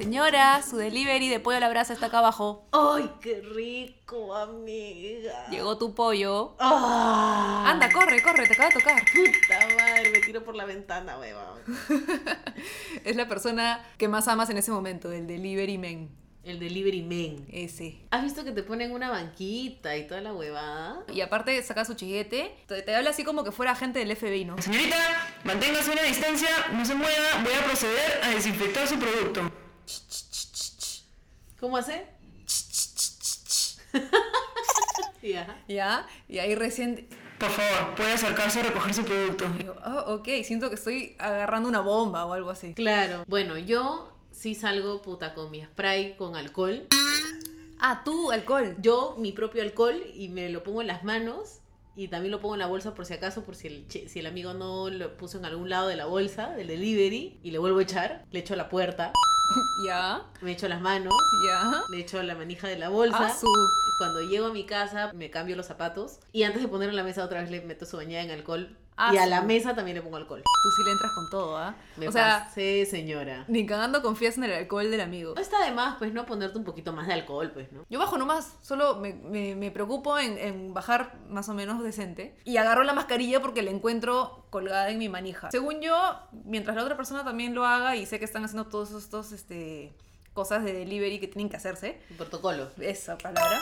señora, su delivery de pollo a la brasa está acá abajo. ¡Ay, qué rico, amiga! Llegó tu pollo. ¡Ah! Anda, corre, corre, te acaba de tocar. Puta madre, me tiro por la ventana, huevón. Es la persona que más amas en ese momento, el delivery man. El delivery man. Ese. ¿Has visto que te ponen una banquita y toda la huevada? Y aparte saca su chiguete, te, te habla así como que fuera agente del FBI, ¿no? Señorita, manténgase una distancia, no se mueva, voy a proceder a desinfectar su producto. ¿Cómo hace? ya. ¿Ya? Y ahí recién... Por favor, puede acercarse a recoger su producto. digo, oh, ok, siento que estoy agarrando una bomba o algo así. Claro. Bueno, yo sí salgo puta con mi spray con alcohol. Ah, tú, alcohol. Yo, mi propio alcohol, y me lo pongo en las manos. Y también lo pongo en la bolsa por si acaso, por si el, si el amigo no lo puso en algún lado de la bolsa, del delivery, y le vuelvo a echar, le echo a la puerta, Ya, me echo las manos, ya. le echo la manija de la bolsa. Ah. Cuando llego a mi casa, me cambio los zapatos. Y antes de ponerlo en la mesa, otra vez le meto su bañada en alcohol. Ah, y a la mesa también le pongo alcohol. Tú sí le entras con todo, ¿ah? O sea, pasé, señora. ni cagando confías en el alcohol del amigo. No está de más, pues, no ponerte un poquito más de alcohol, pues, ¿no? Yo bajo nomás, solo me, me- me preocupo en, en bajar más o menos decente. Y agarro la mascarilla porque la encuentro colgada en mi manija. Según yo, mientras la otra persona también lo haga y sé que están haciendo todos estos este, cosas de delivery que tienen que hacerse, El protocolo. esa palabra.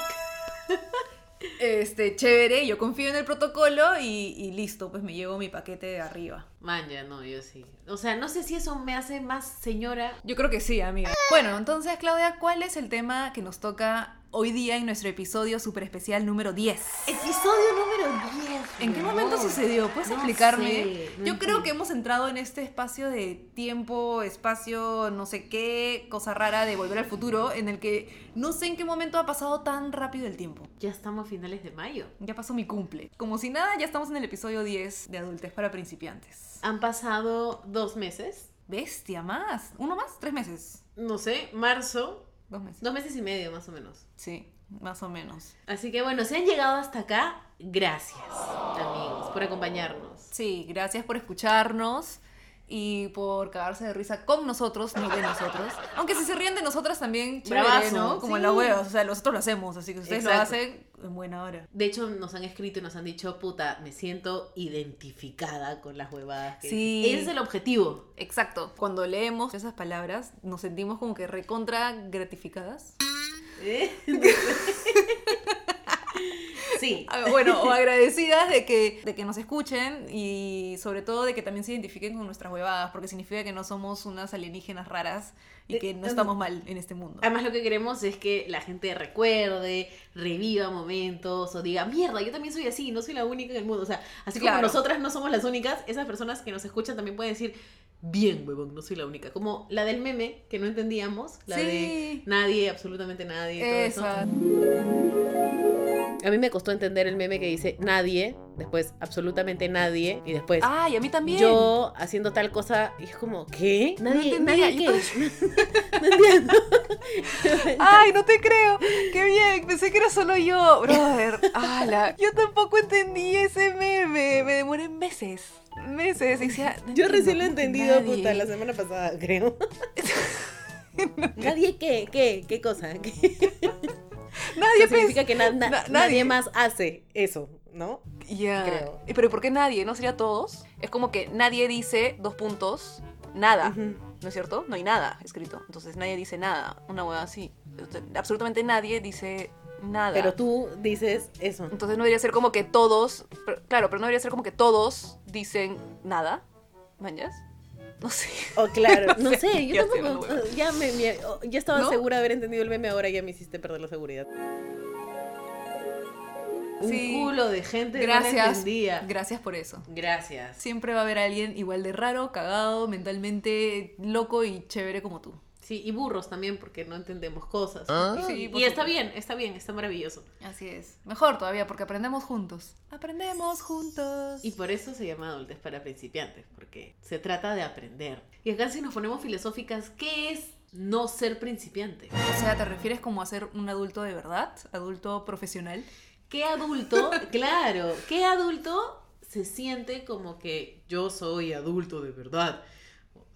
Este, chévere, yo confío en el protocolo y, y listo, pues me llevo mi paquete de arriba. Man, ya no, yo sí. O sea, no sé si eso me hace más señora. Yo creo que sí, amiga. Bueno, entonces, Claudia, ¿cuál es el tema que nos toca hoy día en nuestro episodio super especial número 10? Episodio número 10. ¿En qué momento sucedió? ¿Puedes No explicarme? sé, no Yo creo que hemos entrado en este espacio de tiempo, espacio, no sé qué, cosa rara de volver al futuro, en el que no sé en qué momento ha pasado tan rápido el tiempo. Ya estamos a finales de mayo. Ya pasó mi cumple. Como si nada, ya estamos en el episodio 10 de Adultez para Principiantes. Han pasado dos meses. Bestia, más. ¿Uno más? ¿Tres meses? No sé, marzo. Dos meses. Dos meses y medio, más o menos. Sí, más o menos. Así que bueno, si han llegado hasta acá, gracias, amigos, por acompañarnos. Sí, gracias por escucharnos y por cagarse de risa con nosotros, no de nosotros. Aunque si se ríen de nosotras también, chévere, Bravazo, ¿no? Como sí. en las huevas, o sea, nosotros lo hacemos, así que ustedes Exacto. lo hacen en buena hora. De hecho, nos han escrito y nos han dicho, puta, me siento identificada con las huevadas. Que Sí. Ese es el objetivo. Exacto. Cuando leemos esas palabras, nos sentimos como que recontra gratificadas. ¿Eh? Sí. Ah, Bueno, o agradecidas de que, de que nos escuchen y sobre todo de que también se identifiquen con nuestras huevadas, porque significa que no somos unas alienígenas raras y Eh, que no estamos mal en este mundo. Además lo que queremos es que la gente recuerde, reviva momentos o diga, mierda, yo también soy así, no soy la única en el mundo. O sea, así como nosotras no somos las únicas, esas personas que nos escuchan también pueden decir, bien, huevón, no soy la única. Como la del meme que no entendíamos, la Sí. de nadie, absolutamente nadie. todo eso. A mí me costó entender el meme que dice nadie, después absolutamente nadie y después Ay, a mí también. yo haciendo tal cosa y es como, ¿qué? Nadie, entendía, nadie qué? no entiendo. Ay, no te creo. Qué bien. Pensé que era solo yo, brother. Ala. Yo tampoco entendí ese meme. Me demoré meses. Meses. Decía, no Yo recién lo he entendido, nadie. puta, la semana pasada, creo. ¿Nadie qué? ¿Qué? ¿Qué cosa? ¿Qué? Nadie significa que na- na- na- nadie. nadie. más hace eso, ¿no? Ya. creo. Eh, Pero ¿por qué nadie? ¿No sería todos? Es como que nadie dice dos puntos, nada. Ujú. ¿No es cierto? No hay nada escrito. Entonces nadie dice nada. Una hueá así. Absolutamente nadie dice nada. Pero tú dices eso. Entonces no debería ser como que todos, pero- claro, pero no debería ser como que todos dicen nada. ¿Mañas? No sé. Oh, claro, No no sé, sé, yo tampoco. hablando Ya, me, me- oh, ya estaba ¿No? segura de haber entendido el meme, ahora ya me hiciste perder la seguridad. Un Sí. culo de gente no Gracias. entendía. Gracias por eso. Gracias. Siempre va a haber alguien igual de raro, cagado, mentalmente loco y chévere como tú. Sí, y burros también porque no entendemos cosas. Sí, Y está bien, está bien, está maravilloso. Así es. Mejor todavía porque aprendemos juntos. Aprendemos juntos. Y por eso se llama adultez para principiantes, porque se trata de aprender. Y acá si nos ponemos filosóficas, ¿qué es no ser principiante? O sea, ¿te refieres como a ser un adulto de verdad? ¿Adulto profesional? ¿Qué adulto, claro, qué adulto se siente como que yo soy adulto de verdad?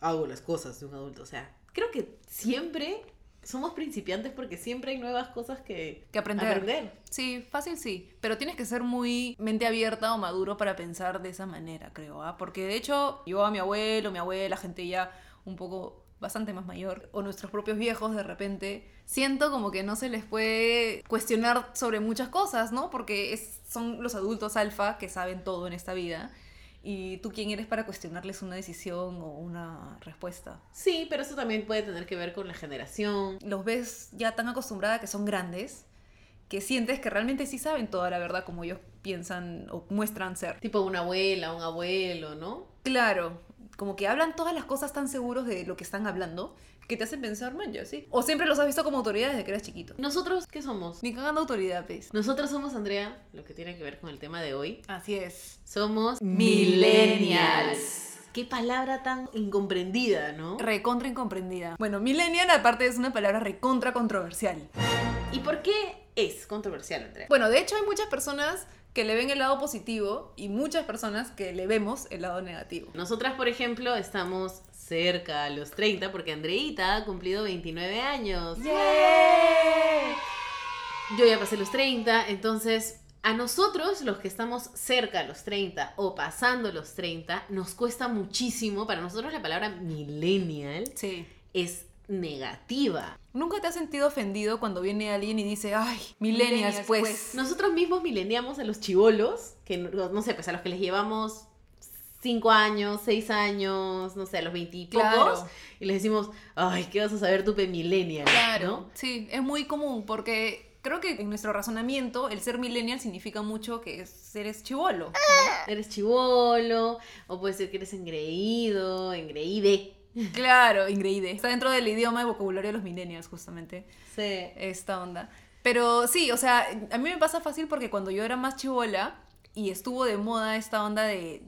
Hago las cosas de un adulto. O sea, creo que siempre somos principiantes porque siempre hay nuevas cosas que, Que aprender. aprender. Sí, fácil sí, pero tienes que ser muy mente abierta o maduro para pensar de esa manera, creo, ¿ah? Porque de hecho, yo a mi abuelo, mi abuela, gente ya un poco bastante más mayor, o nuestros propios viejos de repente, siento como que no se les puede cuestionar sobre muchas cosas, ¿no? Porque es- son los adultos alfa que saben todo en esta vida. Y tú quién eres para cuestionarles una decisión o una respuesta. Sí, pero eso también puede tener que ver con la generación. Los ves ya tan acostumbrada que son grandes que sientes que realmente sí saben toda la verdad como ellos piensan o muestran ser. Tipo una abuela, un abuelo, ¿no? Claro, como que hablan todas las cosas tan seguros de lo que están hablando que te hacen pensar, man, ya sí. O siempre los has visto como autoridad desde que eras chiquito. ¿Nosotros qué somos? Ni cagando autoridad, pues. Nosotros somos, Andrea, lo que tiene que ver con el tema de hoy. Así es. Somos Millennials. Qué palabra tan incomprendida, ¿no? Recontra incomprendida. Bueno, millennial aparte es una palabra recontra controversial. ¿Y por qué es controversial, Andrea? Bueno, de hecho hay muchas personas que le ven el lado positivo y muchas personas que le vemos el lado negativo. Nosotras, por ejemplo, estamos cerca a los 30 porque Andreita ha cumplido 29 años. Yo ya pasé los 30, entonces a nosotros, los que estamos cerca a los 30 o pasando los 30, nos cuesta muchísimo. Para nosotros la palabra millennial Sí. es negativa. ¿Nunca te has sentido ofendido cuando viene alguien y dice, ay, millennials, Millennials, pues? pues"? Nosotros mismos mileniamos a los chivolos, que no, no sé, pues a los que les llevamos 5 años, 6 años, no sé, a los 20 y pocos, Claro. y les decimos, ay, ¿qué vas a saber tú, millennial? Claro, ¿no? sí, es muy común porque creo que en nuestro razonamiento el ser millennial significa mucho que es- eres chivolo. Eres chivolo, o puede ser que eres engreído, engreíde. Claro, ingreíde. Está dentro del idioma y vocabulario de los millennials, justamente, Sí. esta onda. Pero sí, o sea, a mí me pasa fácil porque cuando yo era más chivola y estuvo de moda esta onda de,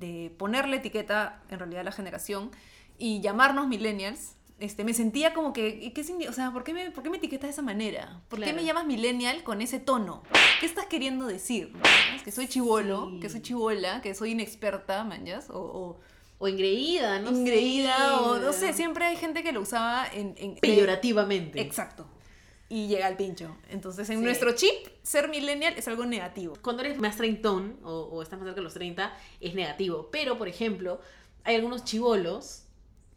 de ponerle etiqueta en realidad a la generación y llamarnos millennials, este, me sentía como que, ¿y ¿qué o sea, ¿por qué, me, ¿por qué me etiquetas de esa manera? ¿Por qué me llamas millennial con ese tono? ¿Qué estás queriendo decir? ¿Es que soy chivolo, Sí. que soy chivola, que soy inexperta, manjas, o, o O engreída, no sé. ingreída, o no sé, siempre hay gente que lo usaba en... en Peyorativamente. Exacto. Y llega al pincho. Entonces, en Sí. nuestro chip, ser millennial es algo negativo. Cuando eres más treintón, o, o estás más cerca de los 30, es negativo. Pero, por ejemplo, hay algunos chivolos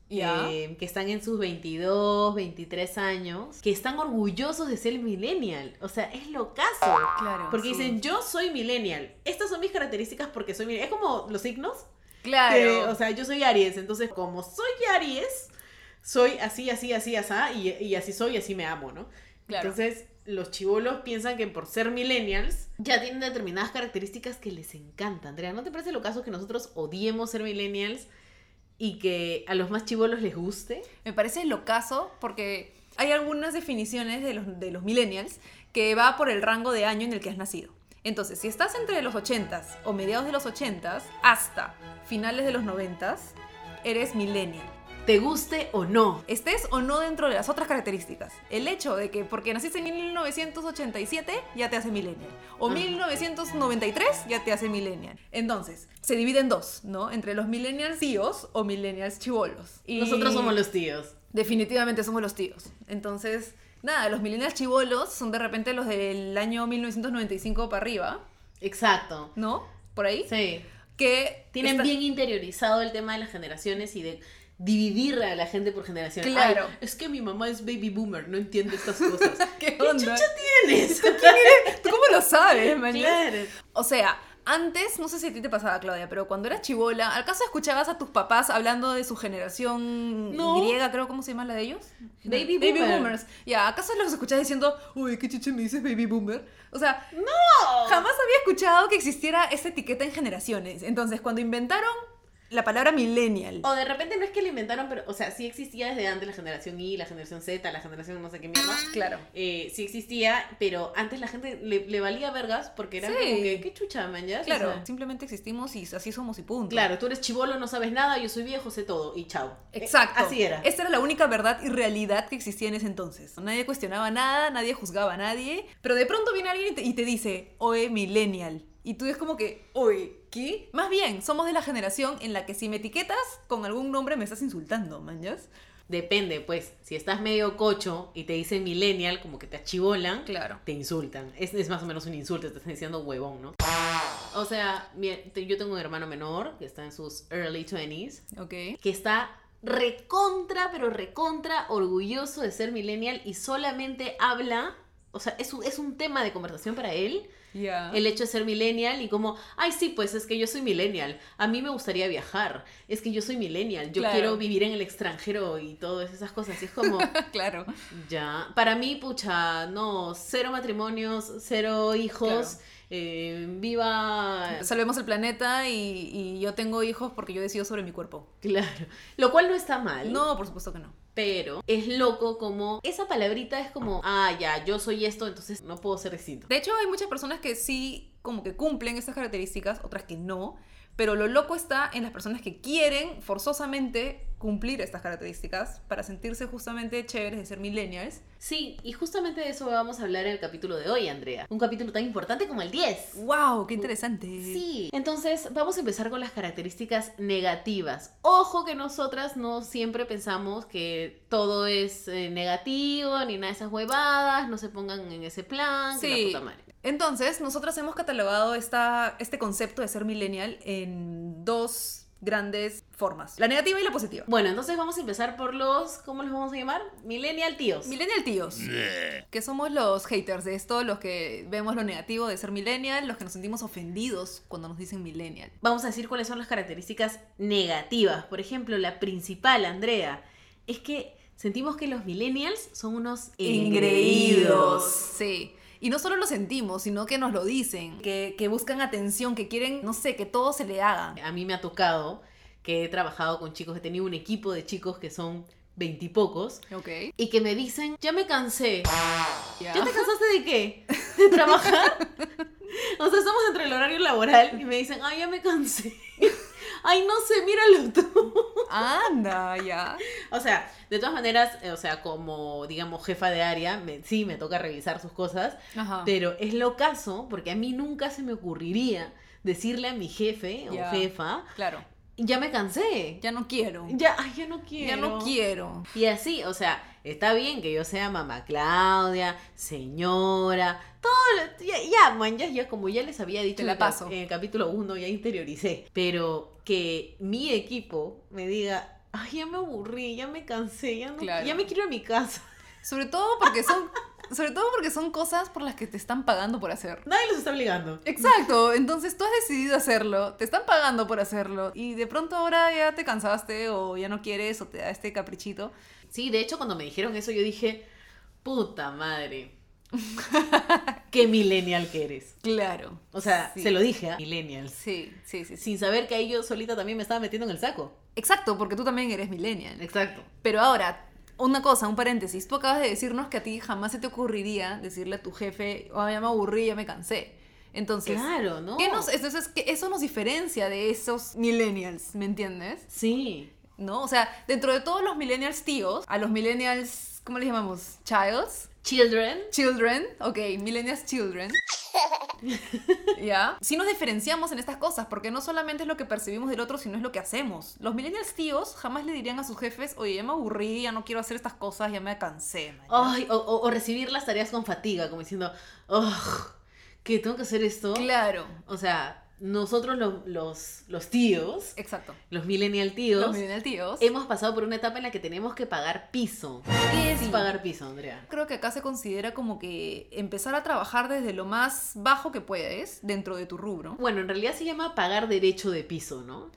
Ya. eh, que están en sus 22, 23 años, que están orgullosos de ser millennial. O sea, es lo caso. Claro. Porque sí. dicen, yo soy millennial. Estas son mis características porque soy millennial. Es como los signos. Claro. que, o sea, yo soy Aries. Entonces, como soy Aries, soy así, así, así, así, y, y así soy, y así me amo, ¿no? Claro. Entonces, los chivolos piensan que por ser millennials ya tienen determinadas características que les encanta. Andrea, ¿no te parece lo caso que nosotros odiemos ser millennials y que a los más chivolos les guste? Me parece locazo porque hay algunas definiciones de los, de los millennials que va por el rango de año en el que has nacido. Entonces, si estás entre los 80s o mediados de los 80s hasta finales de los 90s, eres millennial. ¿Te guste o no? Estés o no dentro de las otras características. El hecho de que porque naciste en 1987 ya te hace millennial. O Ajá. 1993 ya te hace millennial. Entonces, se divide en dos, ¿no? Entre los millennials tíos o millennials chivolos. Y Nosotros somos los tíos. Definitivamente somos los tíos. Entonces, nada, los millennials chivolos son de repente los del año 1995 para arriba, Exacto. ¿no? Por ahí. Sí. Que Tienen está- bien interiorizado el tema de las generaciones y de dividir a la gente por generaciones. Claro. Ay, es que mi mamá es baby boomer, no entiende estas cosas. ¿Qué onda? tienes? ¿Tú cómo lo sabes, claro. O sea, antes, no sé si a ti te pasaba, Claudia, pero cuando eras chivola, ¿acaso escuchabas a tus papás hablando de su generación No. griega, creo, ¿cómo se llama la de ellos? Baby Baby boomer. boomers. Ya, ¿acaso los escuchabas diciendo, uy, qué chiche me dices baby boomer? O sea, ¡No! jamás había escuchado que existiera esta etiqueta en generaciones. Entonces, cuando inventaron la palabra millennial. O de repente no es que lo inventaron, pero, o sea, sí existía desde antes la generación Y, la generación Z, la generación no sé qué mierda. Claro. Eh, sí existía, pero antes la gente le, le valía vergas porque era Sí. como que, qué chucha, man, ya? O Claro, sea, simplemente existimos y así somos y punto. claro, tú eres chivolo, no sabes nada, yo soy viejo, sé todo, y chao. Eh, Exacto. así era. Esta era la única verdad y realidad que existía en ese entonces. Nadie cuestionaba nada, nadie juzgaba a nadie, pero de pronto viene alguien y te, y te dice, oe, millennial. Y tú es como que, oye, ¿qué? Más bien, somos de la generación en la que si me etiquetas con algún nombre me estás insultando, mañas. Depende, pues, si estás medio cocho y te dicen millennial, como que te achivolan, Claro. te insultan. Es, es más o menos un insulto, te están diciendo huevón, ¿no? O sea, yo tengo un hermano menor que está en sus early 20s, Ok. que está recontra, pero recontra orgulloso de ser millennial y solamente habla, o sea, es un, es un tema de conversación para él, Ya. el hecho de ser millennial y como, ay, sí, pues es que yo soy millennial, a mí me gustaría viajar, es que yo soy millennial, yo Claro. quiero vivir en el extranjero y todas esas cosas, y es como... claro. Ya, para mí, pucha, no, cero matrimonios, cero hijos, Claro. eh, viva... Salvemos el planeta y, y yo tengo hijos porque yo decido sobre mi cuerpo. Claro, lo cual no está mal, No, por supuesto que no. Pero es loco como esa palabrita es como, ah, ya, yo soy esto, entonces no puedo ser distinto. De hecho, hay muchas personas que sí como que cumplen estas características, otras que no. Pero lo loco está en las personas que quieren forzosamente cumplir estas características para sentirse justamente chéveres de ser millennials. Sí, y justamente de eso vamos a hablar en el capítulo de hoy, Andrea. Un capítulo tan importante como el 10. ¡Wow! ¡Qué interesante! Sí. Entonces, vamos a empezar con las características negativas. Ojo que nosotras no siempre pensamos que todo es eh, negativo, ni nada de esas huevadas, no se pongan en ese plan, que Sí. la puta madre. Entonces, nosotros hemos catalogado esta, este concepto de ser millennial en dos grandes formas. La negativa y la positiva. Bueno, entonces vamos a empezar por los, ¿cómo los vamos a llamar? Millennial tíos. Millennial tíos. Que somos los haters de esto, los que vemos lo negativo de ser millennial, los que nos sentimos ofendidos cuando nos dicen millennial. Vamos a decir cuáles son las características negativas. Por ejemplo, la principal, Andrea, es que sentimos que los millennials son unos engreídos. Sí. Y no solo lo sentimos, sino que nos lo dicen, que, que buscan atención, que quieren, no sé, que todo se le haga. A mí me ha tocado que he trabajado con chicos, he tenido un equipo de chicos que son veintipocos Ok. y que me dicen, ya me cansé. Ya. ¿Ya te cansaste de qué? ¿De trabajar? o sea, estamos entre el horario laboral y me dicen, ay, ya me cansé. ay, no sé, míralo tú. Anda, ya. O sea, de todas maneras, eh, o sea, como, digamos, jefa de área, me- sí me toca revisar sus cosas, Ajá. pero es lo caso, porque a mí nunca se me ocurriría decirle a mi jefe o jefa, Claro. ya me cansé. Ya no quiero. Ya, ay, ya no quiero. Ya no quiero. Y así, o sea, está bien que yo sea mamá Claudia, señora, todo lo, ya, ya, man, ya, ya, como ya les había dicho Te en la el cap- paso. en el capítulo 1, ya interioricé, pero que mi equipo me diga, ay, ya me aburrí, ya me cansé, ya, no, Claro. ya me quiero ir a mi casa. Sobre todo porque son. Sobre todo porque son cosas por las que te están pagando por hacer. Nadie los está obligando. Exacto, entonces tú has decidido hacerlo, te están pagando por hacerlo y de pronto ahora ya te cansaste o ya no quieres o te da este caprichito. Sí, de hecho, cuando me dijeron eso, yo dije, puta madre. Qué millennial que eres. Claro. O sea, Sí. se lo dije a millennials. Sí, sí, sí, sí. Sin saber que ahí yo solita también me estaba metiendo en el saco. Exacto, porque tú también eres millennial. Exacto. Pero ahora, una cosa, un paréntesis. Tú acabas de decirnos que a ti jamás se te ocurriría decirle a tu jefe, oh, ya me aburrí, ya me cansé. Entonces, Claro, ¿no? ¿qué nos, entonces, ¿qué- eso nos diferencia de esos millennials, ¿me entiendes? Sí. ¿No? O sea, dentro de todos los millennials tíos, a los millennials, ¿cómo les llamamos? Childs. Children. Children, ok, millennials children. ¿Ya? Sí nos diferenciamos en estas cosas, porque no solamente es lo que percibimos del otro, sino es lo que hacemos. Los millennials tíos jamás le dirían a sus jefes, oye, ya me aburrí, ya no quiero hacer estas cosas, ya me cansé. man". Ay, o, o- o recibir las tareas con fatiga, como diciendo, oh, que tengo que hacer esto. Claro, O sea, nosotros lo- los, los tíos, exacto. los millennial tíos, Los millennials tíos. hemos pasado por una etapa en la que tenemos que pagar piso. ¿Qué es Sí. pagar piso, Andrea? Creo que acá se considera como que empezar a trabajar desde lo más bajo que puedes dentro de tu rubro. Bueno, en realidad se llama pagar derecho de piso, ¿no?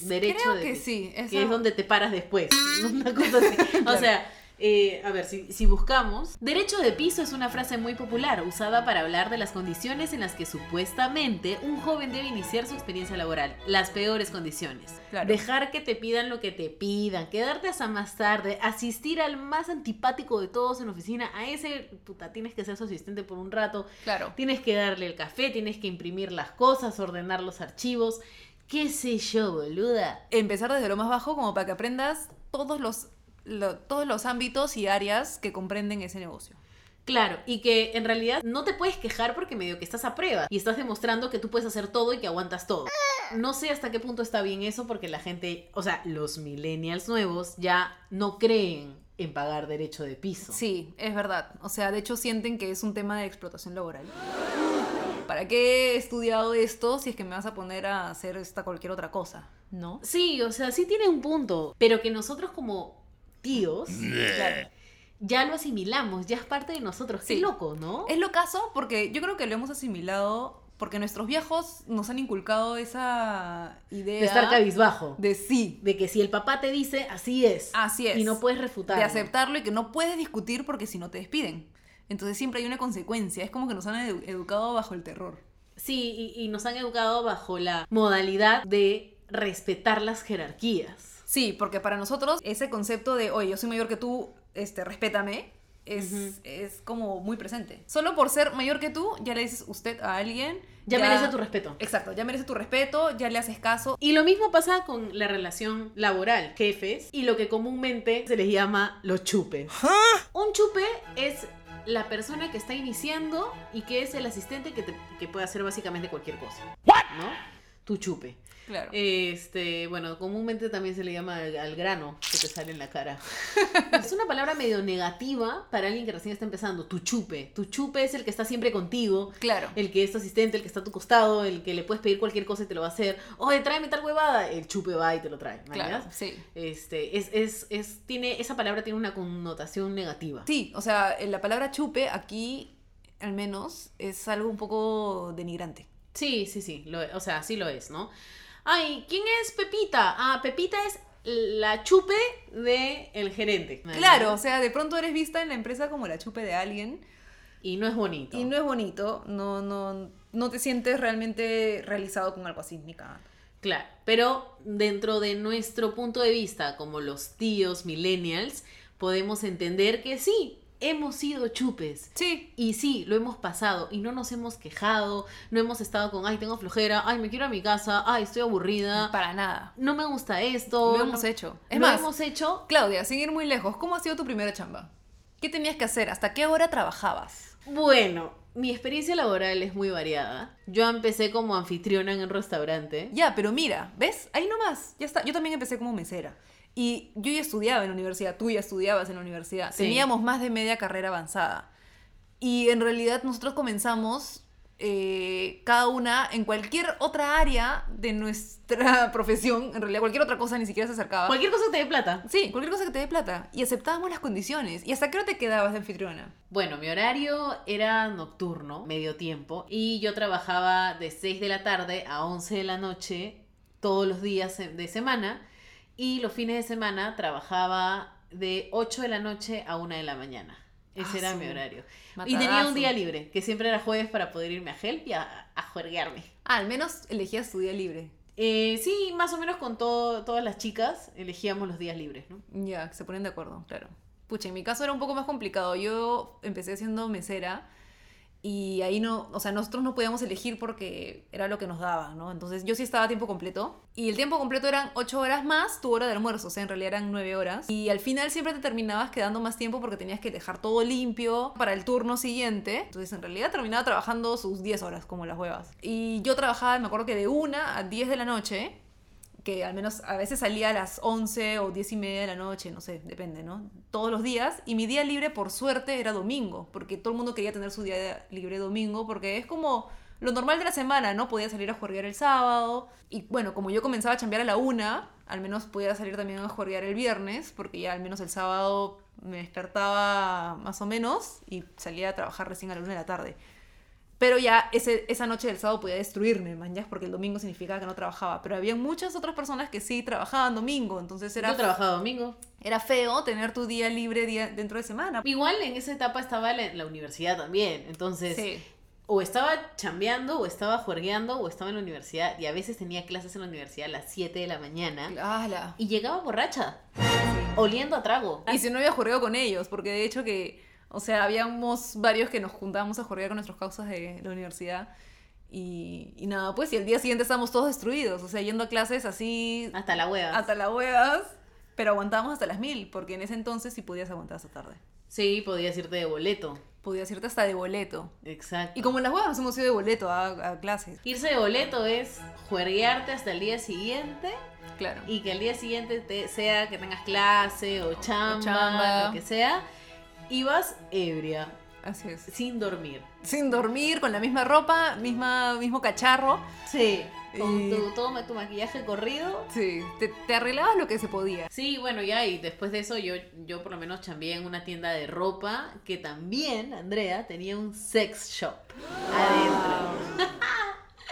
Derecho Creo de que piso. sí. Que es donde te paras después. Una cosa así. O Claro. sea, Eh, a ver, si, si buscamos. Derecho de piso es una frase muy popular, usada para hablar de las condiciones en las que supuestamente un joven debe iniciar su experiencia laboral. Las peores condiciones. Claro. Dejar que te pidan lo que te pidan, quedarte hasta más tarde, asistir al más antipático de todos en la oficina. A ese, puta, tienes que ser su asistente por un rato. Claro. Tienes que darle el café, tienes que imprimir las cosas, ordenar los archivos. ¿Qué sé yo, boluda? Empezar desde lo más bajo como para que aprendas todos los, lo- todos los ámbitos y áreas que comprenden ese negocio. Claro, y que en realidad no te puedes quejar porque medio que estás a prueba y estás demostrando que tú puedes hacer todo y que aguantas todo. No sé hasta qué punto está bien eso porque la gente, o sea, los millennials nuevos ya no creen en pagar derecho de piso. Sí, es verdad. O sea, de hecho sienten que es un tema de explotación laboral. ¿Para qué he estudiado esto si es que me vas a poner a hacer esta cualquier otra cosa? ¿No? Sí, o sea, sí tiene un punto, pero que nosotros como tíos Claro. ya lo asimilamos, ya es parte de nosotros. Qué Sí. loco, ¿no? Es lo caso porque yo creo que lo hemos asimilado porque nuestros viejos nos han inculcado esa idea De estar cabizbajo. de sí, De que si el papá te dice, así es. así es. Y no puedes refutar. de aceptarlo y que no puedes discutir porque si no te despiden. Entonces siempre hay una consecuencia. Es como que nos han edu- educado bajo el terror. Sí, y, y nos han educado bajo la modalidad de respetar las jerarquías. Sí, porque para nosotros ese concepto de, oye, yo soy mayor que tú, este, respétame, es, es como muy presente. Solo por ser mayor que tú, ya le dices usted a alguien. Ya, merece tu respeto. Exacto, ya merece tu respeto, ya le haces caso. Y lo mismo pasa con la relación laboral, jefes, y lo que comúnmente se les llama los chupes. Un chupe es la persona que está iniciando y que es el asistente que, te- que puede hacer básicamente cualquier cosa. ¿No? Tu chupe. Claro. Este, bueno, comúnmente también se le llama al, al grano que te sale en la cara. es una palabra medio negativa para alguien que recién está empezando. Tu chupe. Tu chupe es el que está siempre contigo. claro. El que es tu asistente, el que está a tu costado, el que le puedes pedir cualquier cosa y te lo va a hacer. Oye, tráeme tal huevada. El chupe va y te lo trae. Claro, sí. Este, es, es, es, tiene, esa palabra tiene una connotación negativa. Sí, o sea, la palabra chupe aquí, al menos, es algo un poco denigrante. Sí, sí, sí. lo- o sea, sí lo es, ¿no? Ay, ¿quién es Pepita? Ah, Pepita es la chupe de el gerente. Claro, o sea, de pronto eres vista en la empresa como la chupe de alguien Y no es bonito. y no es bonito, no, no, no te sientes realmente realizado con algo así, ni cagando. Claro, pero dentro de nuestro punto de vista, como los tíos millennials, podemos entender que sí, hemos sido chupes. Sí, Y sí, lo hemos pasado y no nos hemos quejado, no hemos estado con, ay, tengo flojera, ay, me quiero a mi casa, ay, estoy aburrida, para nada. no me gusta esto. Lo hemos hecho. Es lo más, hemos hecho. Claudia, sin ir muy lejos, ¿cómo ha sido tu primera chamba? ¿Qué tenías que hacer? ¿Hasta qué hora trabajabas? Bueno, mi experiencia laboral es muy variada. Yo empecé como anfitriona en un restaurante. Ya, pero mira, ¿ves? Ahí nomás, ya está. Yo también empecé como mesera. Y yo ya estudiaba en la universidad, tú ya estudiabas en la universidad. Sí. Teníamos más de media carrera avanzada. Y en realidad nosotros comenzamos eh, cada una en cualquier otra área de nuestra profesión. En realidad, cualquier otra cosa ni siquiera se acercaba. Cualquier cosa que te dé plata. Sí, cualquier cosa que te dé plata. Y aceptábamos las condiciones. ¿Y hasta qué hora te quedabas de anfitriona? Bueno, mi horario era nocturno, medio tiempo, y yo trabajaba de 6 de la tarde a 11 de la noche todos los días de semana, y los fines de semana trabajaba de 8 de la noche a 1 de la mañana. Ese Ah, era su mi horario. Y tenía un día libre, que siempre era jueves para poder irme a Help y a, a juerguearme. Ah, al menos elegías tu día libre. Eh, sí, más o menos con todo, todas las chicas elegíamos los días libres, ¿no? Ya, se ponen de acuerdo, claro. Pucha, en mi caso era un poco más complicado. Yo empecé siendo mesera y ahí no, o sea, nosotros no podíamos elegir porque era lo que nos daban, ¿no? Entonces yo sí estaba a tiempo completo y el tiempo completo eran 8 horas más tu hora de almuerzo, o sea, en realidad eran 9 horas. Y al final siempre te terminabas quedando más tiempo porque tenías que dejar todo limpio para el turno siguiente. Entonces en realidad terminaba trabajando sus 10 horas como las huevas. Y yo trabajaba, me acuerdo que de 1 a 10 de la noche que al menos a veces salía a las 11 o 10 y media de la noche, no sé, depende, ¿no? Todos los días. Y mi día libre, por suerte, era domingo, porque todo el mundo quería tener su día libre domingo, porque es como lo normal de la semana, ¿no? Podía salir a jugar el sábado. Y bueno, como yo comenzaba a chambear a la una, al menos podía salir también a jugar el viernes, porque ya al menos el sábado me despertaba más o menos y salía a trabajar recién a la una de la tarde. Pero ya ese, esa noche del sábado podía destruirme, man, ya, porque el domingo significaba que no trabajaba. Pero había muchas otras personas que sí trabajaban domingo, entonces era, Yo trabajaba domingo. era feo tener tu día libre día, dentro de semana. Igual en esa etapa estaba la, la universidad también. Entonces, Sí. o estaba chambeando, o estaba juergueando, o estaba en la universidad. Y a veces tenía clases en la universidad a las 7 de la mañana. Ala. Y llegaba borracha, oliendo a trago. Y si no había juego con ellos, porque de hecho que, o sea, habíamos varios que nos juntábamos a jugar con nuestras causas de la universidad. Y, y nada, pues, y el día siguiente estábamos todos destruidos, o sea, yendo a clases así Hasta la hueva. hasta las huevas, pero aguantábamos hasta las mil, porque en ese entonces sí podías aguantar hasta tarde. Sí, podías irte de boleto. Podías irte hasta de boleto. Exacto. Y como en las huevas nos hemos ido de boleto a, a clases. Irse de boleto es juerguearte hasta el día siguiente Claro. y que el día siguiente te, sea que tengas clase o chamba, chamba. lo que sea, y vas ebria, Así es. sin dormir. Sin dormir, con la misma ropa, misma, mismo cacharro. Sí, con Y- tu, todo tu maquillaje corrido. Sí, te, te arreglabas lo que se podía. Sí, bueno, ya, y después de eso yo, yo por lo menos chambeé en una tienda de ropa que también, Andrea, tenía un sex shop adentro.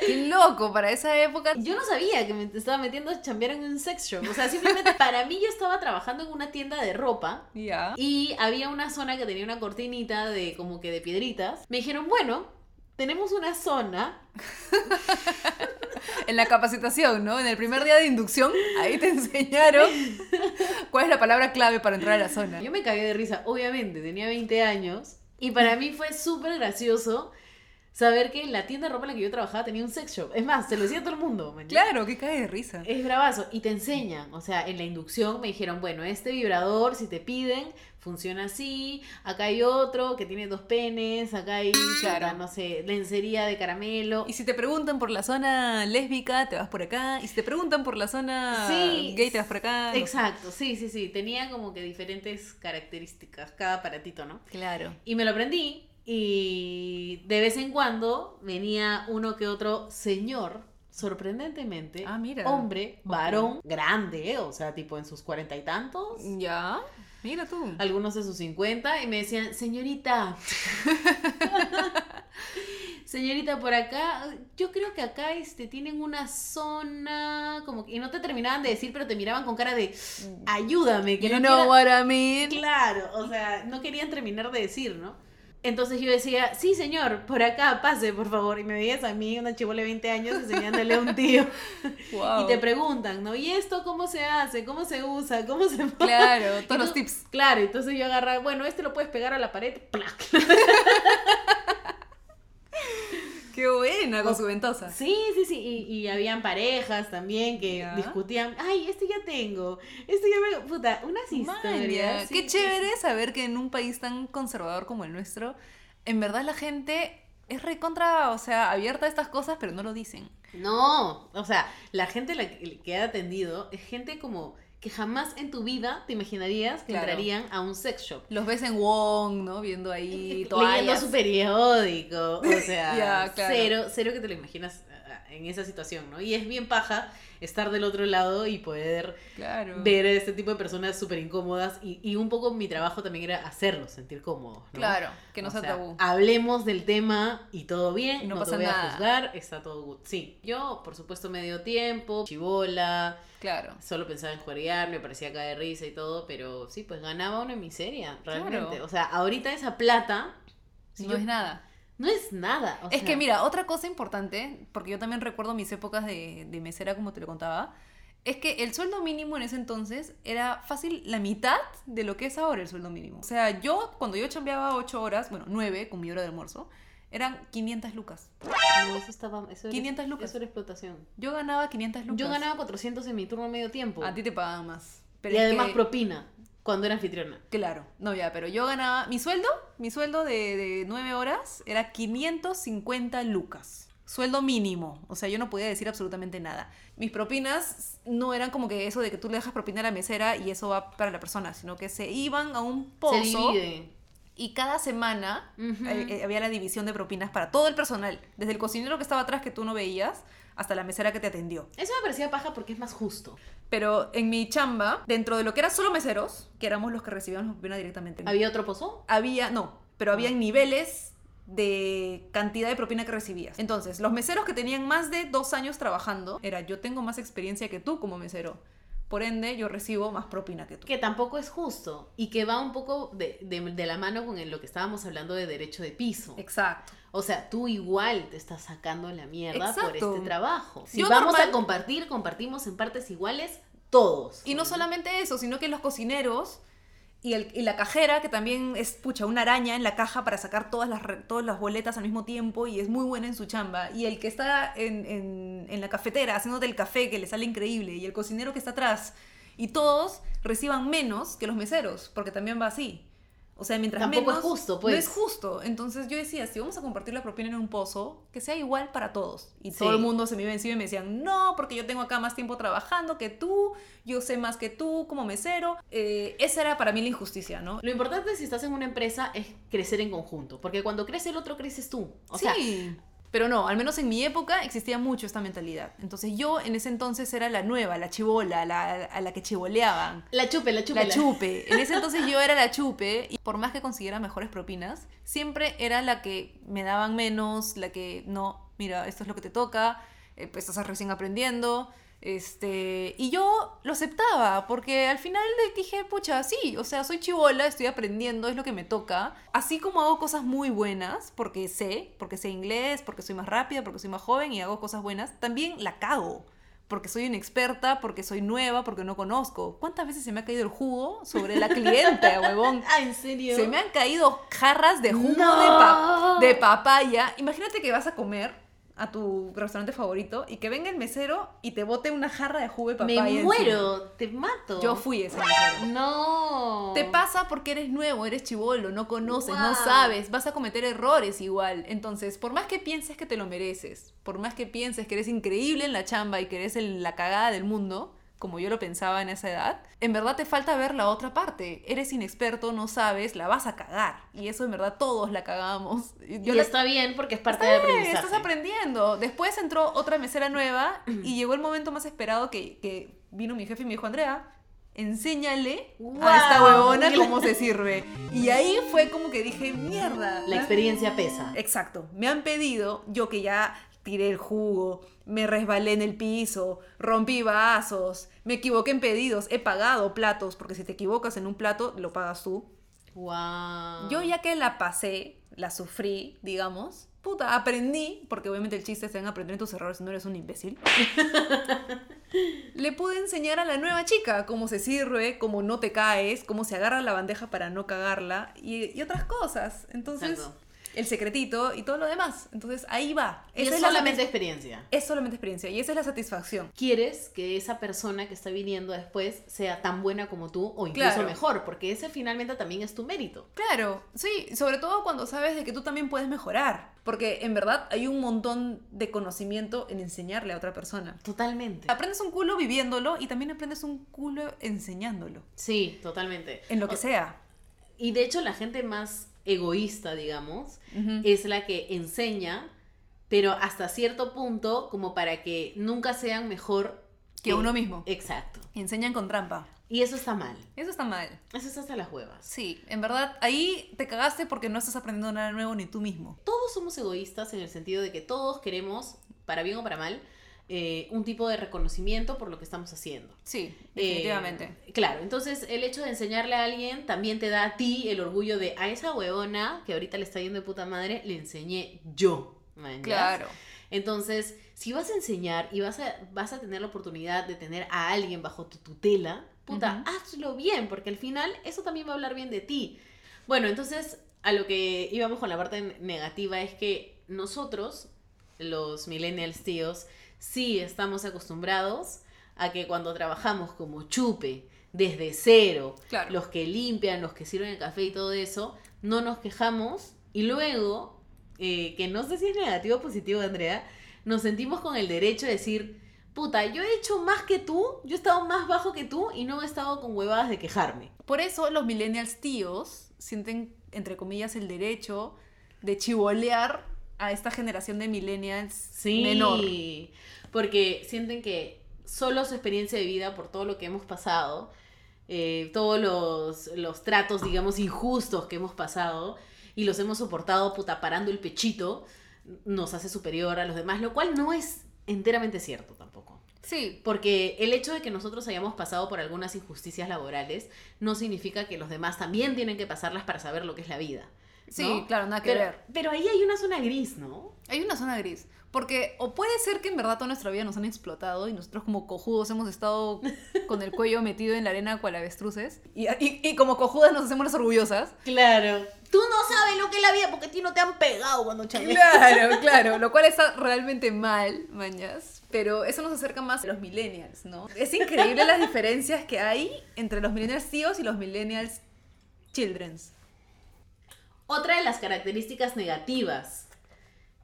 Qué loco, para esa época. Yo no sabía que me estaba metiendo a chambear en un sex shop. O sea, simplemente para mí yo estaba trabajando en una tienda de ropa Ya. y había una zona que tenía una cortinita de como que de piedritas. Me dijeron, bueno, tenemos una zona. En la capacitación, ¿no? En el primer día de inducción, ahí te enseñaron cuál es la palabra clave para entrar a la zona. Yo me cagué de risa, obviamente, tenía 20 años y para mí fue súper gracioso saber que la tienda de ropa en la que yo trabajaba tenía un sex shop. Es más, se lo decía a todo el mundo. man. Claro, que cae de risa. Es bravazo. Y te enseñan. O sea, en la inducción me dijeron, bueno, este vibrador, si te piden, funciona así. Acá hay otro que tiene dos penes. Acá hay, Claro. no sé, lencería de caramelo. Y si te preguntan por la zona lésbica, te vas por acá. Y si te preguntan por la zona Sí, gay, te vas por acá. No- Exacto, sí, sí, sí. Tenía como que diferentes características cada aparatito, ¿no? Claro. Y me lo aprendí. Y de vez en cuando venía uno que otro señor, sorprendentemente, Ah, mira. hombre, varón, grande, o sea, tipo en sus cuarenta y tantos, Ya. Mira tú. algunos de sus cincuenta, y me decían, señorita, señorita, por acá, yo creo que acá este, tienen una zona, como que, y no te terminaban de decir, pero te miraban con cara de, ayúdame, que You no know quiera- what I mean. Claro, o sea, no querían terminar de decir, ¿no? Entonces yo decía, sí, señor, por acá, pase, por favor. Y me veías a mí, una chivola de 20 años, enseñándole a un tío. Wow. Y te preguntan, ¿no? ¿Y esto cómo se hace? ¿Cómo se usa? ¿Cómo se? Claro, todos los tips. Claro, entonces yo agarraba, bueno, este lo puedes pegar a la pared, ¡plac! Qué buena con su ventosa. Sí, sí, sí. Y, y habían parejas también que Ya. discutían, ay, este ya tengo, este ya me... Puta, unas historias. sí, Qué sí, chévere saber que en un país tan conservador como el nuestro, en verdad la gente es recontra, o sea, abierta a estas cosas, pero no lo dicen. No, o sea, la gente la que, que ha atendido es gente como que jamás en tu vida te imaginarías que Claro. entrarían a un sex shop. Los ves en Wong, ¿no? Viendo ahí Leyendo toallas. su periódico, o sea, claro. cero, cero que te lo imaginas en esa situación, ¿no? Y es bien paja estar del otro lado y poder Claro. ver a este tipo de personas súper incómodas y, y un poco mi trabajo también era hacerlos sentir cómodos, ¿no? Claro, que no O sea, sea, tabú. Hablemos del tema y todo bien, Y no no, pasa te voy nada. a juzgar, está todo good. Sí, yo, por supuesto, medio tiempo, chivola, Claro. solo pensaba en jugar, me parecía acá de risa y todo, pero sí, pues ganaba una miseria, realmente. Claro. O sea, ahorita esa plata si no yo- es nada. No es nada. o Es sea, que mira, otra cosa importante, porque yo también recuerdo mis épocas de, de mesera, como te lo contaba, es que el sueldo mínimo en ese entonces era fácil la mitad de lo que es ahora el sueldo mínimo. O sea, yo, cuando yo chambeaba 8 horas, bueno, 9 con mi hora de almuerzo, eran 500 lucas. No, eso estaba, eso era- 500 lucas. Eso era explotación. Yo ganaba 500 lucas. Yo ganaba 400 en mi turno medio tiempo. A ti te pagaban más. y es además que- propina, cuando era anfitriona. Claro, no ya, pero yo ganaba. Mi sueldo, mi sueldo de, de 9 horas era 550 lucas. Sueldo mínimo. O sea, yo no podía decir absolutamente nada. Mis propinas no eran como que eso de que tú le dejas propina a la mesera y eso va para la persona, sino que se iban a un pozo. Se divide. Y cada semana eh, eh, había la división de propinas para todo el personal. Desde el cocinero que estaba atrás que tú no veías hasta la mesera que te atendió. Eso me parecía paja porque es más justo. Pero en mi chamba, dentro de lo que era solo meseros, que éramos los que recibíamos la propina directamente, ¿Había otro pozo? había, no, pero Ah. había niveles de cantidad de propina que recibías. Entonces, los meseros que tenían más de dos años trabajando, era yo tengo más experiencia que tú como mesero. Por ende yo recibo más propina que tú. Que tampoco es justo y que va un poco de, de- de la mano con el- lo que estábamos hablando de derecho de piso. Exacto. O sea, tú igual te estás sacando la mierda por este trabajo. Si Yo vamos normal- a compartir, compartimos en partes iguales todos. Y no solamente eso, sino que los cocineros y, el- y la cajera, que también es, pucha, una araña en la caja para sacar todas las, todas las boletas al mismo tiempo y es muy buena en su chamba. Y el que está en, en- en la cafetera haciéndote el café, que le sale increíble. Y el cocinero que está atrás. Y todos reciban menos que los meseros, porque también va así. O sea, mientras Tampoco menos... es justo, pues. No es justo. Entonces yo decía, si vamos a compartir la propina en un pozo, que sea igual para todos. Y Sí. todo el mundo se me iba encima y me decían, no, porque yo tengo acá más tiempo trabajando que tú, yo sé más que tú como mesero. Eh, esa era para mí la injusticia, ¿no? Lo importante si estás en una empresa es crecer en conjunto, porque cuando crece el otro, creces tú. O sea, sí. Pero no, al menos en mi época existía mucho esta mentalidad. Entonces yo en ese entonces era la nueva, la chivola, la, a la que chivoleaban. la chupe, la chupe. La chupe. En ese entonces yo era la chupe y por más que consiguiera mejores propinas, siempre era la que me daban menos, la que no, mira, esto es lo que te toca, eh, pues estás recién aprendiendo. Este, y yo lo aceptaba porque al final dije, pucha, sí, o sea, soy chivola, estoy aprendiendo, es lo que me toca. Así como hago cosas muy buenas, porque sé, porque sé inglés, porque soy más rápida, porque soy más joven y hago cosas buenas, también la cago porque soy inexperta, porque soy nueva, porque no conozco. ¿Cuántas veces se me ha caído el jugo sobre la cliente, huevón? Ah, ¿en serio? Se me han caído jarras de jugo No. de, pa- de papaya. Imagínate que vas a comer a tu restaurante favorito y que venga el mesero y te bote una jarra de jugo de Me papaya. encima. muero, te mato. Yo fui ese mesero. No. Te pasa porque eres nuevo, eres chivolo, no conoces, no sabes, vas a cometer errores igual. Entonces, por más que pienses que te lo mereces, por más que pienses que eres increíble en la chamba y que eres el- la cagada del mundo, como yo lo pensaba en esa edad, en verdad te falta ver la otra parte. Eres inexperto, no sabes, la vas a cagar. Y eso en verdad todos la cagamos. Y Yo la- está bien porque es parte del aprendizaje. estás aprendiendo. Después entró otra mesera nueva y llegó el momento más esperado que, que vino mi jefe y me dijo, Andrea, enséñale a esta huevona cómo se sirve. Y ahí fue como que dije, mierda. La experiencia pesa. Exacto. Me han pedido, yo que ya tiré el jugo, me resbalé en el piso, rompí vasos, me equivoqué en pedidos, he pagado platos, porque si te equivocas en un plato, lo pagas tú. Wow. Yo ya que la pasé, la sufrí, digamos, puta, aprendí, porque obviamente el chiste es en aprender en tus errores, no eres un imbécil. Le pude enseñar a la nueva chica cómo se sirve, cómo no te caes, cómo se agarra la bandeja para no cagarla y, y otras cosas. Entonces, Exacto. El secretito y todo lo demás. Entonces, ahí va. Y Esa es la solamente experiencia. es solamente experiencia y esa es la satisfacción. Quieres que esa persona que está viniendo después sea tan buena como tú o incluso Claro. mejor, porque ese finalmente también es tu mérito. Claro, sí, sobre todo cuando sabes de que tú también puedes mejorar. Porque en verdad hay un montón de conocimiento en enseñarle a otra persona. Totalmente. Aprendes un culo viviéndolo y también aprendes un culo enseñándolo. Sí, totalmente. En lo que O- sea. Y de hecho la gente más egoísta, digamos, es la que enseña, pero hasta cierto punto como para que nunca sean mejor Que uno mismo. Exacto. Enseñan con trampa. Y eso está mal. Eso está mal. Eso está hasta las huevas. Sí, en verdad ahí te cagaste porque no estás aprendiendo nada nuevo ni tú mismo. Todos somos egoístas en el sentido de que todos queremos, para bien o para mal, eh, un tipo de reconocimiento por lo que estamos haciendo. Sí, Eh, definitivamente. claro, entonces el hecho de enseñarle a alguien también te da a ti el orgullo de a esa huevona que ahorita le está yendo de puta madre, le enseñé yo. ¿me entiendes? claro. Entonces, si vas a enseñar y vas a, vas a tener la oportunidad de tener a alguien bajo tu tutela, puta, hazlo bien, porque al final eso también va a hablar bien de ti. Bueno, entonces, a lo que íbamos con la parte negativa es que nosotros, los millennials tíos, sí estamos acostumbrados a que cuando trabajamos como chupe, desde cero, Claro. los que limpian, los que sirven el café y todo eso, no nos quejamos y luego, eh, que no sé si es negativo o positivo, Andrea, nos sentimos con el derecho de decir, puta, yo he hecho más que tú, yo he estado más bajo que tú y no he estado con huevadas de quejarme. Por eso los millennials tíos sienten, entre comillas, el derecho de chivolear a esta generación de millennials Sí, menor. porque sienten que solo su experiencia de vida, por todo lo que hemos pasado, eh, todos los, los tratos, digamos, injustos que hemos pasado y los hemos soportado, puta, parando el pechito, nos hace superior a los demás, lo cual no es enteramente cierto tampoco. Sí, Porque el hecho de que nosotros hayamos pasado por algunas injusticias laborales no significa que los demás también tienen que pasarlas para saber lo que es la vida. Sí, ¿no? claro, nada que Pero, ver. pero ahí hay una zona gris, ¿no? Hay una zona gris. Porque o puede ser que en verdad toda nuestra vida nos han explotado y nosotros como cojudos hemos estado con el cuello metido en la arena cual avestruces. Y, y, y como cojudas nos hacemos las orgullosas. Claro. Tú no sabes lo que es la vida porque a ti no te han pegado cuando chameas. Claro, claro. Lo cual está realmente mal, mañas. Pero eso nos acerca más a los millennials, ¿no? Es increíble las diferencias que hay entre los millennials tíos y los millennials childrens. Otra de las características negativas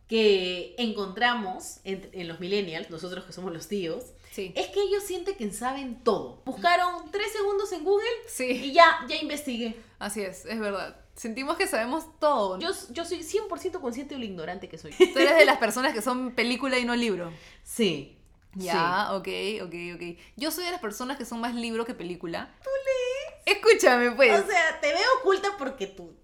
que encontramos en, en los millennials, nosotros que somos los tíos, Sí. es que ellos sienten que saben todo. Buscaron tres segundos en Google Sí. y ya, ya investigué. Así es, es verdad. Sentimos que sabemos todo. Yo, yo soy 100% consciente de lo ignorante que soy. Tú eres de las personas que son película y no libro. Sí. Ya, ok, ok, ok. Yo soy de las personas que son más libro que película. ¿Tú lees? Escúchame, pues. O sea, te veo oculta porque tú.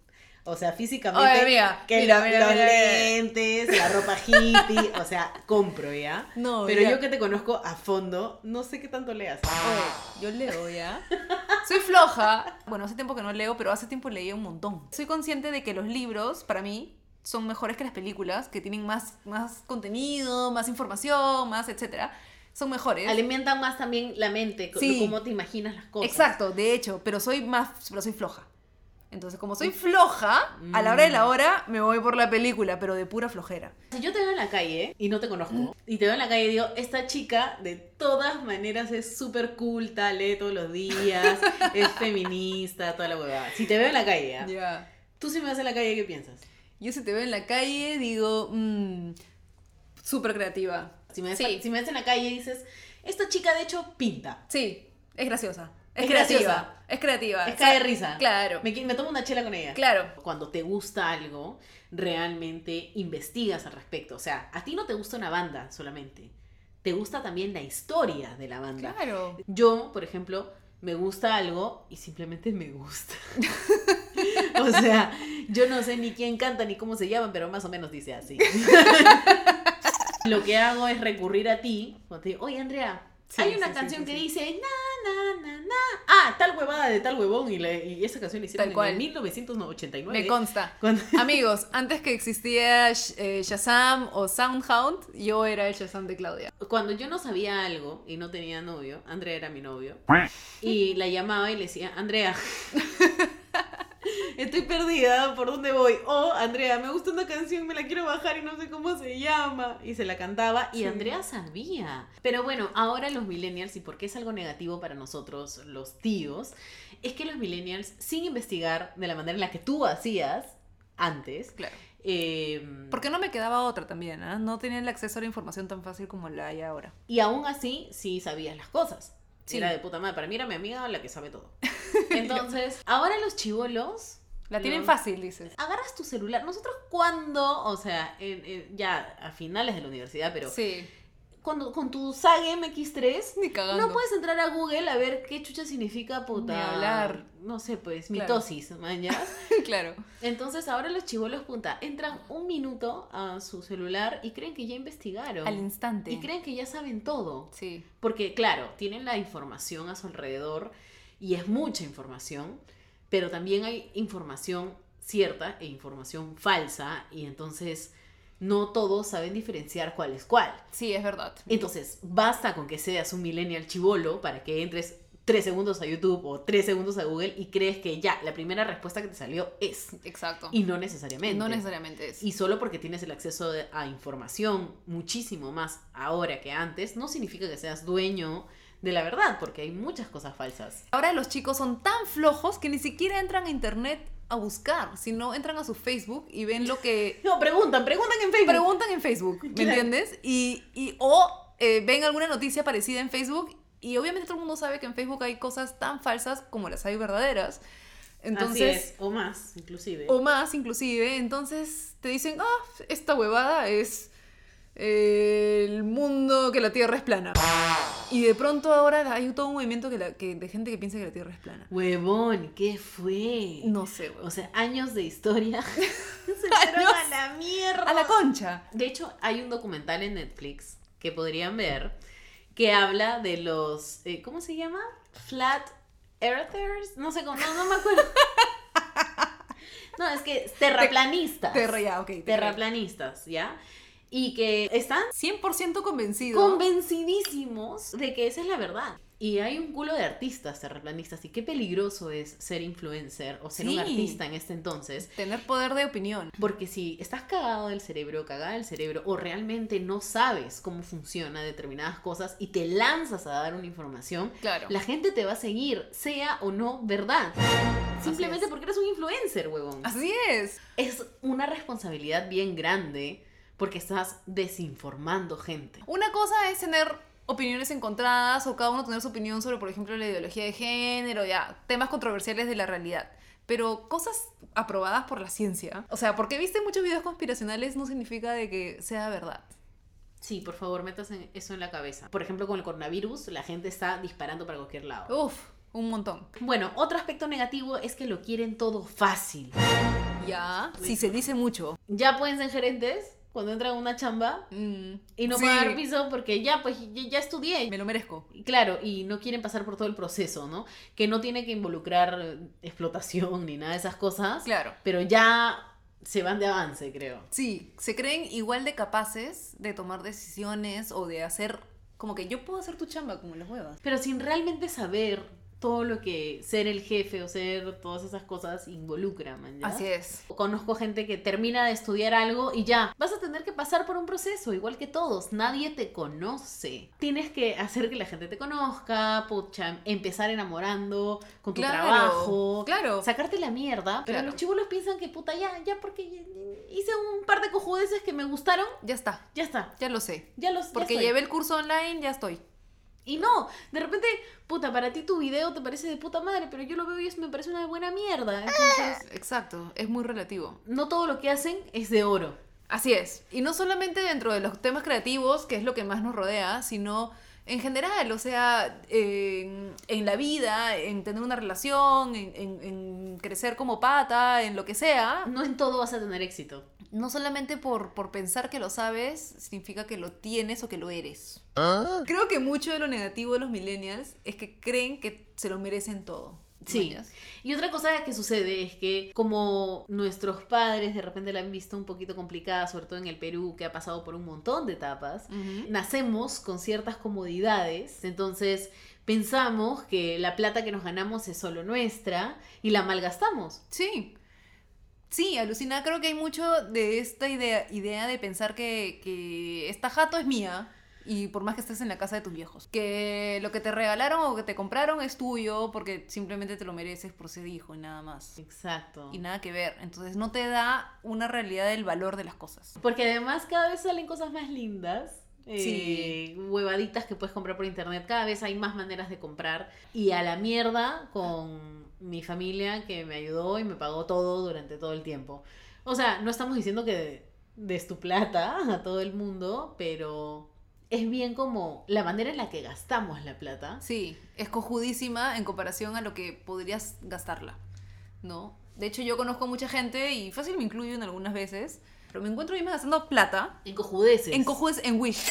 O sea, físicamente. Oye, mira, que mira, lo- mira, los mira, mira. lentes, la ropa hippie. o sea, compro ya. No, Pero yo que te conozco a fondo, no sé qué tanto leas. Oye, yo leo ya. Soy floja. Bueno, hace tiempo que no leo, pero hace tiempo leía un montón. Soy consciente de que los libros, para mí, son mejores que las películas, que tienen más, más contenido, más información, más etcétera. Son mejores. Alimentan más también la mente, Sí. cómo te imaginas las cosas. Exacto, de hecho, pero soy más, pero soy floja. Entonces, como soy floja, a la hora de la hora me voy por la película, pero de pura flojera. Si yo te veo en la calle y no te conozco, y te veo en la calle y digo, esta chica de todas maneras es súper culta, lee todos los días, es feminista, toda la huevada. Si te veo en la calle. Ya. tú si me ves en la calle, ¿qué piensas? Yo si te veo en la calle, digo, mmm, súper creativa. Si me, ves, Sí. si me ves en la calle y dices, esta chica de hecho pinta. Sí, es graciosa. Es, creativa. graciosa. Es creativa. Es O cae de risa. Claro. Me, tomo una chela con ella. Claro. Cuando te gusta algo, realmente investigas al respecto. O sea, a ti no te gusta una banda solamente. Te gusta también la historia de la banda. Claro. Yo, por ejemplo, me gusta algo y simplemente me gusta. o sea, yo no sé ni quién canta ni cómo se llaman, pero más o menos dice así. Lo que hago es recurrir a ti. Cuando te digo, oye, Andrea, Sí, hay una sí, canción sí, que sí. dice na, na, na, na. Ah, tal huevada de tal huevón. Y, la- y esa canción la hicieron Tal cual. en el 1989. Me consta. Cuando- Amigos, antes que existía eh, Shazam o Soundhound, yo era el Shazam de Claudia. Cuando yo no sabía algo y no tenía novio, Andrea era mi novio, y la llamaba y le decía, Andrea, estoy perdida, ¿por dónde voy? O, Andrea, me gusta una canción, me la quiero bajar y no sé cómo se llama. Y se la cantaba y Sí. Andrea sabía. Pero bueno, ahora los millennials, y porque es algo negativo para nosotros, los tíos, es que los millennials, sin investigar de la manera en la que tú hacías antes, Claro. eh, Porque no me quedaba otra también, ¿ah? No tenía el acceso a la información tan fácil como la hay ahora. Y aún así, sí sabías las cosas. Sí. Era de puta madre. Para mí era mi amiga la que sabe todo. Entonces, ahora los chivolos. La tienen fácil, dices. Agarras tu celular. Nosotros cuando, o sea, en- en- ya a finales de la universidad, pero Sí. Cuando con tu SAG MX3, Ni cagando. no puedes entrar a Google a ver qué chucha significa puta. Ni hablar. No sé, pues, Claro. mitosis, mañas. claro. Entonces ahora los chivolos, punta, entran un minuto a su celular y creen que ya investigaron. Al instante. Y creen que ya saben todo. Sí. Porque, claro, tienen la información a su alrededor y es mucha información, pero también hay información cierta e información falsa y entonces no todos saben diferenciar cuál es cuál. Sí, es verdad. Entonces, basta con que seas un millennial chivolo para que entres tres segundos a YouTube o tres segundos a Google y crees que ya, la primera respuesta que te salió es. Exacto. Y no necesariamente. no necesariamente es. Y solo porque tienes el acceso a información muchísimo más ahora que antes, no significa que seas dueño de la verdad, porque hay muchas cosas falsas. Ahora los chicos son tan flojos que ni siquiera entran a internet a buscar, sino entran a su Facebook y ven lo que No, preguntan, preguntan en Facebook. preguntan en Facebook, ¿me Claro. entiendes? Y, y- o eh, ven alguna noticia parecida en Facebook y obviamente todo el mundo sabe que en Facebook hay cosas tan falsas como las hay verdaderas. Entonces, Así es, o más, inclusive. o más inclusive, entonces te dicen, ah, esta huevada es el mundo que la Tierra es plana. Y de pronto ahora hay todo un movimiento que la- que- de gente que piensa que la Tierra es plana. Huevón, ¿qué fue? No sé, huevón. O sea, años de historia se fueron a la mierda. A la concha. De hecho, hay un documental en Netflix que podrían ver que habla de los, eh, ¿cómo se llama? Flat Earthers, no sé cómo, no, no me acuerdo. No, es que terraplanistas. Terra, ya, ok. terraplanistas, ¿ya? Y que están 100% convencido. convencidísimos de que esa es la verdad. Y hay un culo de artistas terraplanistas y qué peligroso es ser influencer o ser un Sí. artista en este entonces. Tener poder de opinión. Porque si estás cagado del cerebro, cagada del cerebro, o realmente no sabes cómo funciona determinadas cosas y te lanzas a dar una información, Claro. la gente te va a seguir, sea o no verdad. Simplemente es. porque eres un influencer, huevón. Así es. Es una responsabilidad bien grande porque estás desinformando gente. Una cosa es tener opiniones encontradas o cada uno tener su opinión sobre, por ejemplo, la ideología de género, ya, temas controversiales de la realidad. Pero cosas aprobadas por la ciencia. O sea, porque viste muchos videos conspiracionales no significa de que sea verdad. Sí, por favor, metas eso en la cabeza. Por ejemplo, con el coronavirus, la gente está disparando para cualquier lado. Uf, un montón. Bueno, otro aspecto negativo es que lo quieren todo fácil. Ya, sí se dice mucho. Ya pueden ser gerentes cuando entran a una chamba Mm, y no sí, pagar piso porque ya, pues ya, estudié. Me lo merezco. Claro, y no quieren pasar por todo el proceso, ¿no? Que no tiene que involucrar eh, explotación ni nada de esas cosas. Claro. Pero ya se van de avance, creo. Sí, se creen igual de capaces de tomar decisiones o de hacer como que yo puedo hacer tu chamba como las huevas. Pero sin realmente saber todo lo que ser el jefe o ser todas esas cosas involucra, man. ¿ya? Así es. Conozco gente que termina de estudiar algo y ya, vas a tener que pasar por un proceso, igual que todos. Nadie te conoce. Tienes que hacer que la gente te conozca, pucha, empezar enamorando con tu Claro, trabajo. claro. Sacarte la mierda. Pero Claro. los chivolos piensan que puta, ya, ya porque hice un par de cojudeces que me gustaron, Ya está, ya está. ya lo sé. Ya los ya Porque llevé el curso online, ya estoy. Y no, de repente, puta, para ti tu video te parece de puta madre, pero yo lo veo y es- me parece una buena mierda. Entonces, Exacto, es muy relativo. no todo lo que hacen es de oro. Así es. Y no solamente dentro de los temas creativos, que es lo que más nos rodea, sino en general, o sea, en, en la vida, en tener una relación, en, en- en crecer como pata, en lo que sea. No en todo vas a tener éxito. No solamente por, por pensar que lo sabes, significa que lo tienes o que lo eres. Creo que mucho de lo negativo de los millennials es que creen que se lo merecen todo. Sí. ¿Mañas? Y otra cosa que sucede es que como nuestros padres de repente la han visto un poquito complicada, sobre todo en el Perú, que ha pasado por un montón de etapas, nacemos con ciertas comodidades, entonces pensamos que la plata que nos ganamos es solo nuestra y la malgastamos. Sí. Sí, alucina, creo que hay mucho de esta idea, idea de pensar que, que esta jato es mía y por más que estés en la casa de tus viejos. Que lo que te regalaron o que te compraron es tuyo porque simplemente te lo mereces por ser hijo y nada más. Exacto. Y nada que ver. Entonces no te da una realidad del valor de las cosas. Porque además cada vez salen cosas más lindas. Eh, Sí. Huevaditas que puedes comprar por internet. Cada vez hay más maneras de comprar. Y a la mierda con mi familia que me ayudó y me pagó todo durante todo el tiempo. O sea, no estamos diciendo que des tu plata a todo el mundo, pero es bien como la manera en la que gastamos la plata. Sí, es cojudísima en comparación a lo que podrías gastarla, ¿no? De hecho, yo conozco mucha gente y fácil me incluyo en algunas veces, pero me encuentro misma gastando plata En cojudeces. en cojudes en Wish.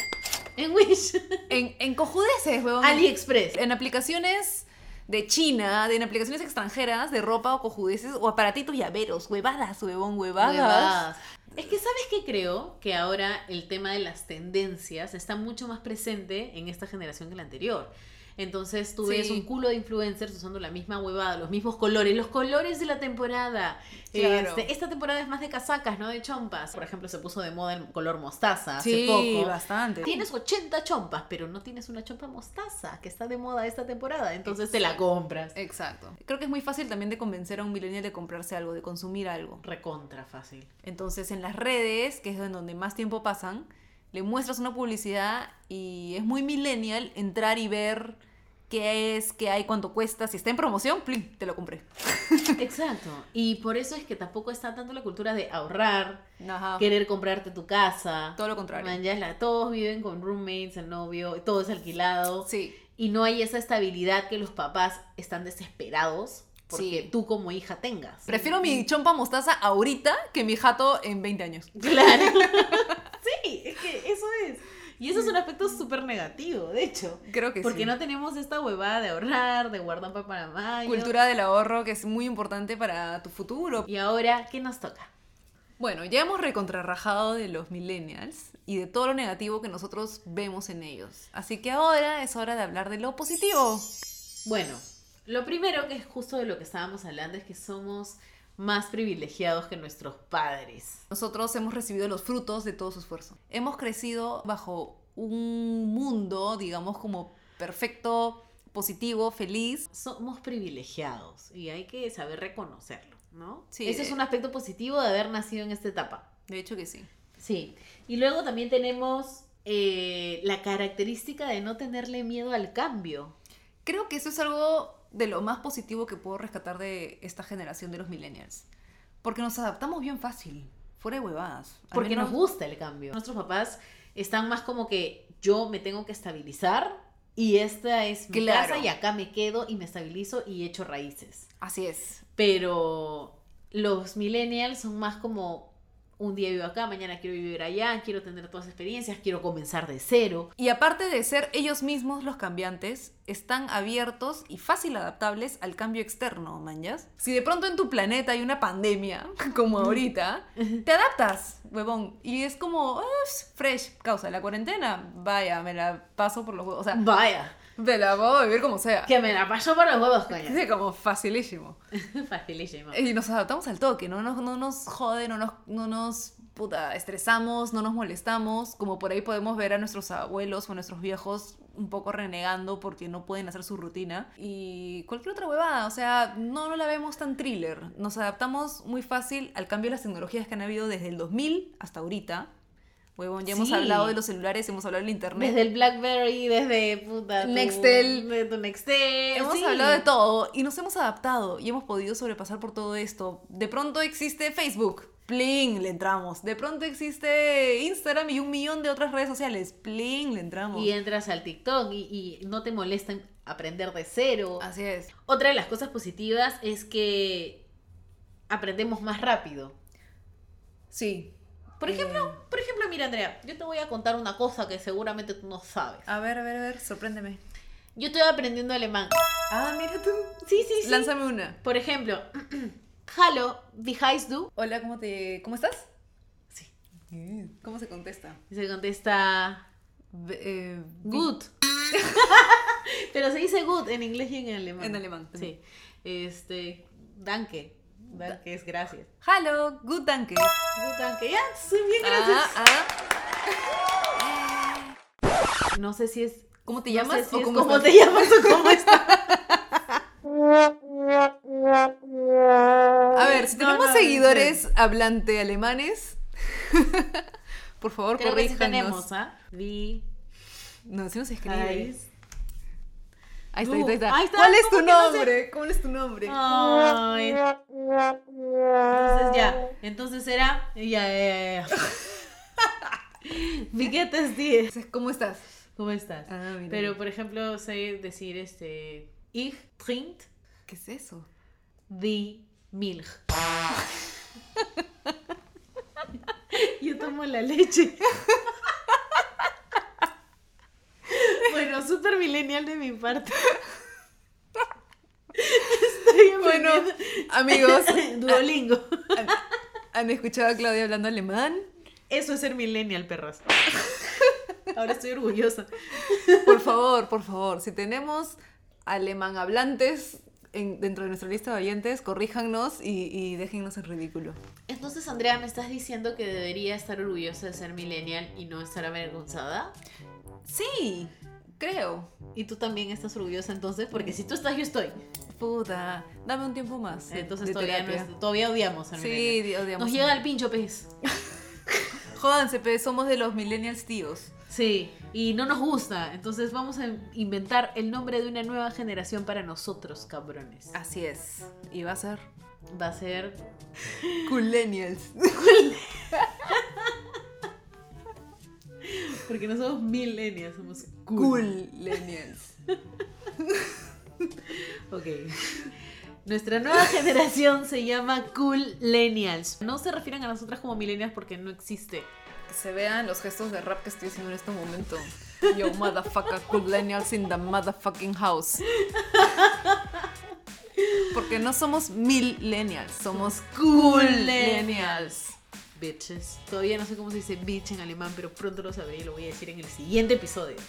En Wish. En, en cojudeces, weón. AliExpress. En aplicaciones de China, de, en aplicaciones extranjeras de ropa o cojudeces o aparatitos llaveros, huevadas, huevón, huevadas. Huevadas. Es que, ¿sabes qué creo? Que ahora el tema de las tendencias está mucho más presente en esta generación que la anterior. Entonces tú Sí. ves un culo de influencers usando la misma huevada, los mismos colores, los colores de la temporada. Claro. Este, esta temporada es más de casacas, no de chompas. Por ejemplo, se puso de moda el color mostaza hace Sí, poco. bastante. Tienes 80 chompas, pero no tienes una chompa mostaza que está de moda esta temporada. Entonces te la compras. Exacto. Creo que es muy fácil también de convencer a un millennial de comprarse algo, de consumir algo. Recontra fácil. Entonces en las redes, que es en donde más tiempo pasan, le muestras una publicidad y es muy millennial entrar y ver qué es, qué hay, cuánto cuesta. Si está en promoción, plin, te lo compré. Exacto. Y por eso es que tampoco está tanto la cultura de ahorrar, Ajá. querer comprarte tu casa. Todo lo contrario. Man, ya la- todos viven con roommates, el novio, todo es alquilado. Sí. Y no hay esa estabilidad que los papás están desesperados porque Sí. tú como hija tengas. Prefiero mi chompa mostaza ahorita que mi jato en 20 años. Claro. sí, es que eso es. Y eso es un aspecto súper negativo, de hecho. Creo que Porque sí. no tenemos esta huevada de ahorrar, de guardar para para mayo. Cultura del ahorro que es muy importante para tu futuro. Y ahora, ¿qué nos toca? Bueno, ya hemos recontrarrajado de los millennials y de todo lo negativo que nosotros vemos en ellos. Así que ahora es hora de hablar de lo positivo. Bueno, lo primero que es justo de lo que estábamos hablando es que somos más privilegiados que nuestros padres. Nosotros hemos recibido los frutos de todo su esfuerzo. Hemos crecido bajo un mundo, digamos, como perfecto, positivo, feliz. Somos privilegiados y hay que saber reconocerlo, ¿no? Sí. Ese es un aspecto positivo de haber nacido en esta etapa. De hecho que sí. Sí. Y luego también tenemos eh, la característica de no tenerle miedo al cambio. Creo que eso es algo de lo más positivo que puedo rescatar de esta generación de los millennials. Porque nos adaptamos bien fácil, fuera de huevadas. Porque menos- nos gusta el cambio. Nuestros papás están más como que yo me tengo que estabilizar y esta es mi Claro. casa y acá me quedo y me estabilizo y echo raíces. Así es. Pero los millennials son más como un día vivo acá, mañana quiero vivir allá, quiero tener todas las experiencias, quiero comenzar de cero. Y aparte de ser ellos mismos los cambiantes, están abiertos y fácil adaptables al cambio externo, manjas. Si de pronto en tu planeta hay una pandemia, como ahorita, te adaptas, huevón. Y es como, "Ah, es fresh, causa, la cuarentena, vaya, me la paso por los huevos. O sea, Vaya, me la puedo vivir como sea. que me la pasó por los huevos, coño. Sí, como facilísimo. Facilísimo. Y nos adaptamos al toque, no nos, no nos jode, no nos, no nos puta, estresamos, no nos molestamos, como por ahí podemos ver a nuestros abuelos o a nuestros viejos un poco renegando porque no pueden hacer su rutina. Y cualquier otra huevada, o sea, no, no la vemos tan thriller. Nos adaptamos muy fácil al cambio de las tecnologías que han habido desde el 2000 hasta ahorita. Huevón, ya hemos Sí. hablado de los celulares, hemos hablado del internet. Desde el Blackberry, desde puta, Nextel. de tu Nextel. Hemos sí. hablado de todo y nos hemos adaptado y hemos podido sobrepasar por todo esto. De pronto existe Facebook, pling, le entramos. De pronto existe Instagram y un millón de otras redes sociales, pling, le entramos. Y entras al TikTok y, y no te molesta aprender de cero. Así es. Otra de las cosas positivas es que aprendemos más rápido. Sí. Por ejemplo, por ejemplo, mira Andrea, yo te voy a contar una cosa que seguramente tú no sabes. A ver, a ver, a ver, sorpréndeme. Yo estoy aprendiendo alemán. Ah, mira tú. Sí, sí, sí. Lánzame una. Por ejemplo, Hallo, wie heißt du? Hola, ¿cómo te cómo estás? Sí. ¿Cómo se contesta? Se contesta eh, good. Pero se dice good en inglés y en alemán. En alemán, Sí. Este, danke. Danke es gracias. Hallo, good danke. Good danke. Ya, sí, bien gracias. Ah, ah. No sé si es ¿Cómo te no llamas sé si o cómo cómo te llamas o cómo estás. A ver, si tenemos no, seguidores hablante alemanes, por favor, Creo que sí corríjanos. tenemos, ¿ah? Wie No, si no se escribe. Ahí está, ahí está, ahí está. Ahí está, ¿Cuál es ¿cómo tu que no sé? nombre? ¿Cuál es tu nombre? Ay. Entonces ya, entonces era ya, ya, ya. ¿Cómo estás? ¿Cómo estás? Ah, mira. Pero por ejemplo, sé decir este ich trinkt ¿Qué es eso? die Milch. Yo tomo la leche. Millennial de mi parte. Estoy Bueno, amigos, Duolingo. ¿han, han escuchado a Claudia hablando alemán? Eso es ser millennial, perras. Ahora estoy orgullosa. Por favor, por favor, si tenemos alemán hablantes en- dentro de nuestra lista de oyentes, corríjanos y, y déjennos en ridículo. Entonces, Andrea, ¿me estás diciendo que debería estar orgullosa de ser millennial y no estar avergonzada? Sí, creo. Y tú también estás orgullosa entonces, porque si tú estás, yo estoy. Puta, dame un tiempo más. de- Entonces todavía, no es- todavía odiamos al Sí, millennial. odiamos. Nos llega el pincho, pez. Jódanse, pe, somos de los millennials tíos. Sí, y no nos gusta. Entonces vamos a inventar el nombre de una nueva generación para nosotros, cabrones. Así es. Y va a ser Va a ser Coolenials. Porque no somos millennials, somos cool. Coolenials. Ok. Nuestra nueva generación se llama Cool Millennials. No se refieren a nosotras como millennials porque no existe. se vean los gestos de rap que estoy haciendo en este momento. Yo, motherfucker, millennials in the motherfucking house. Porque no somos millennials, somos coolenials. Bitches. Todavía no sé cómo se dice bitch en alemán, pero pronto lo sabré y lo voy a decir en el siguiente episodio.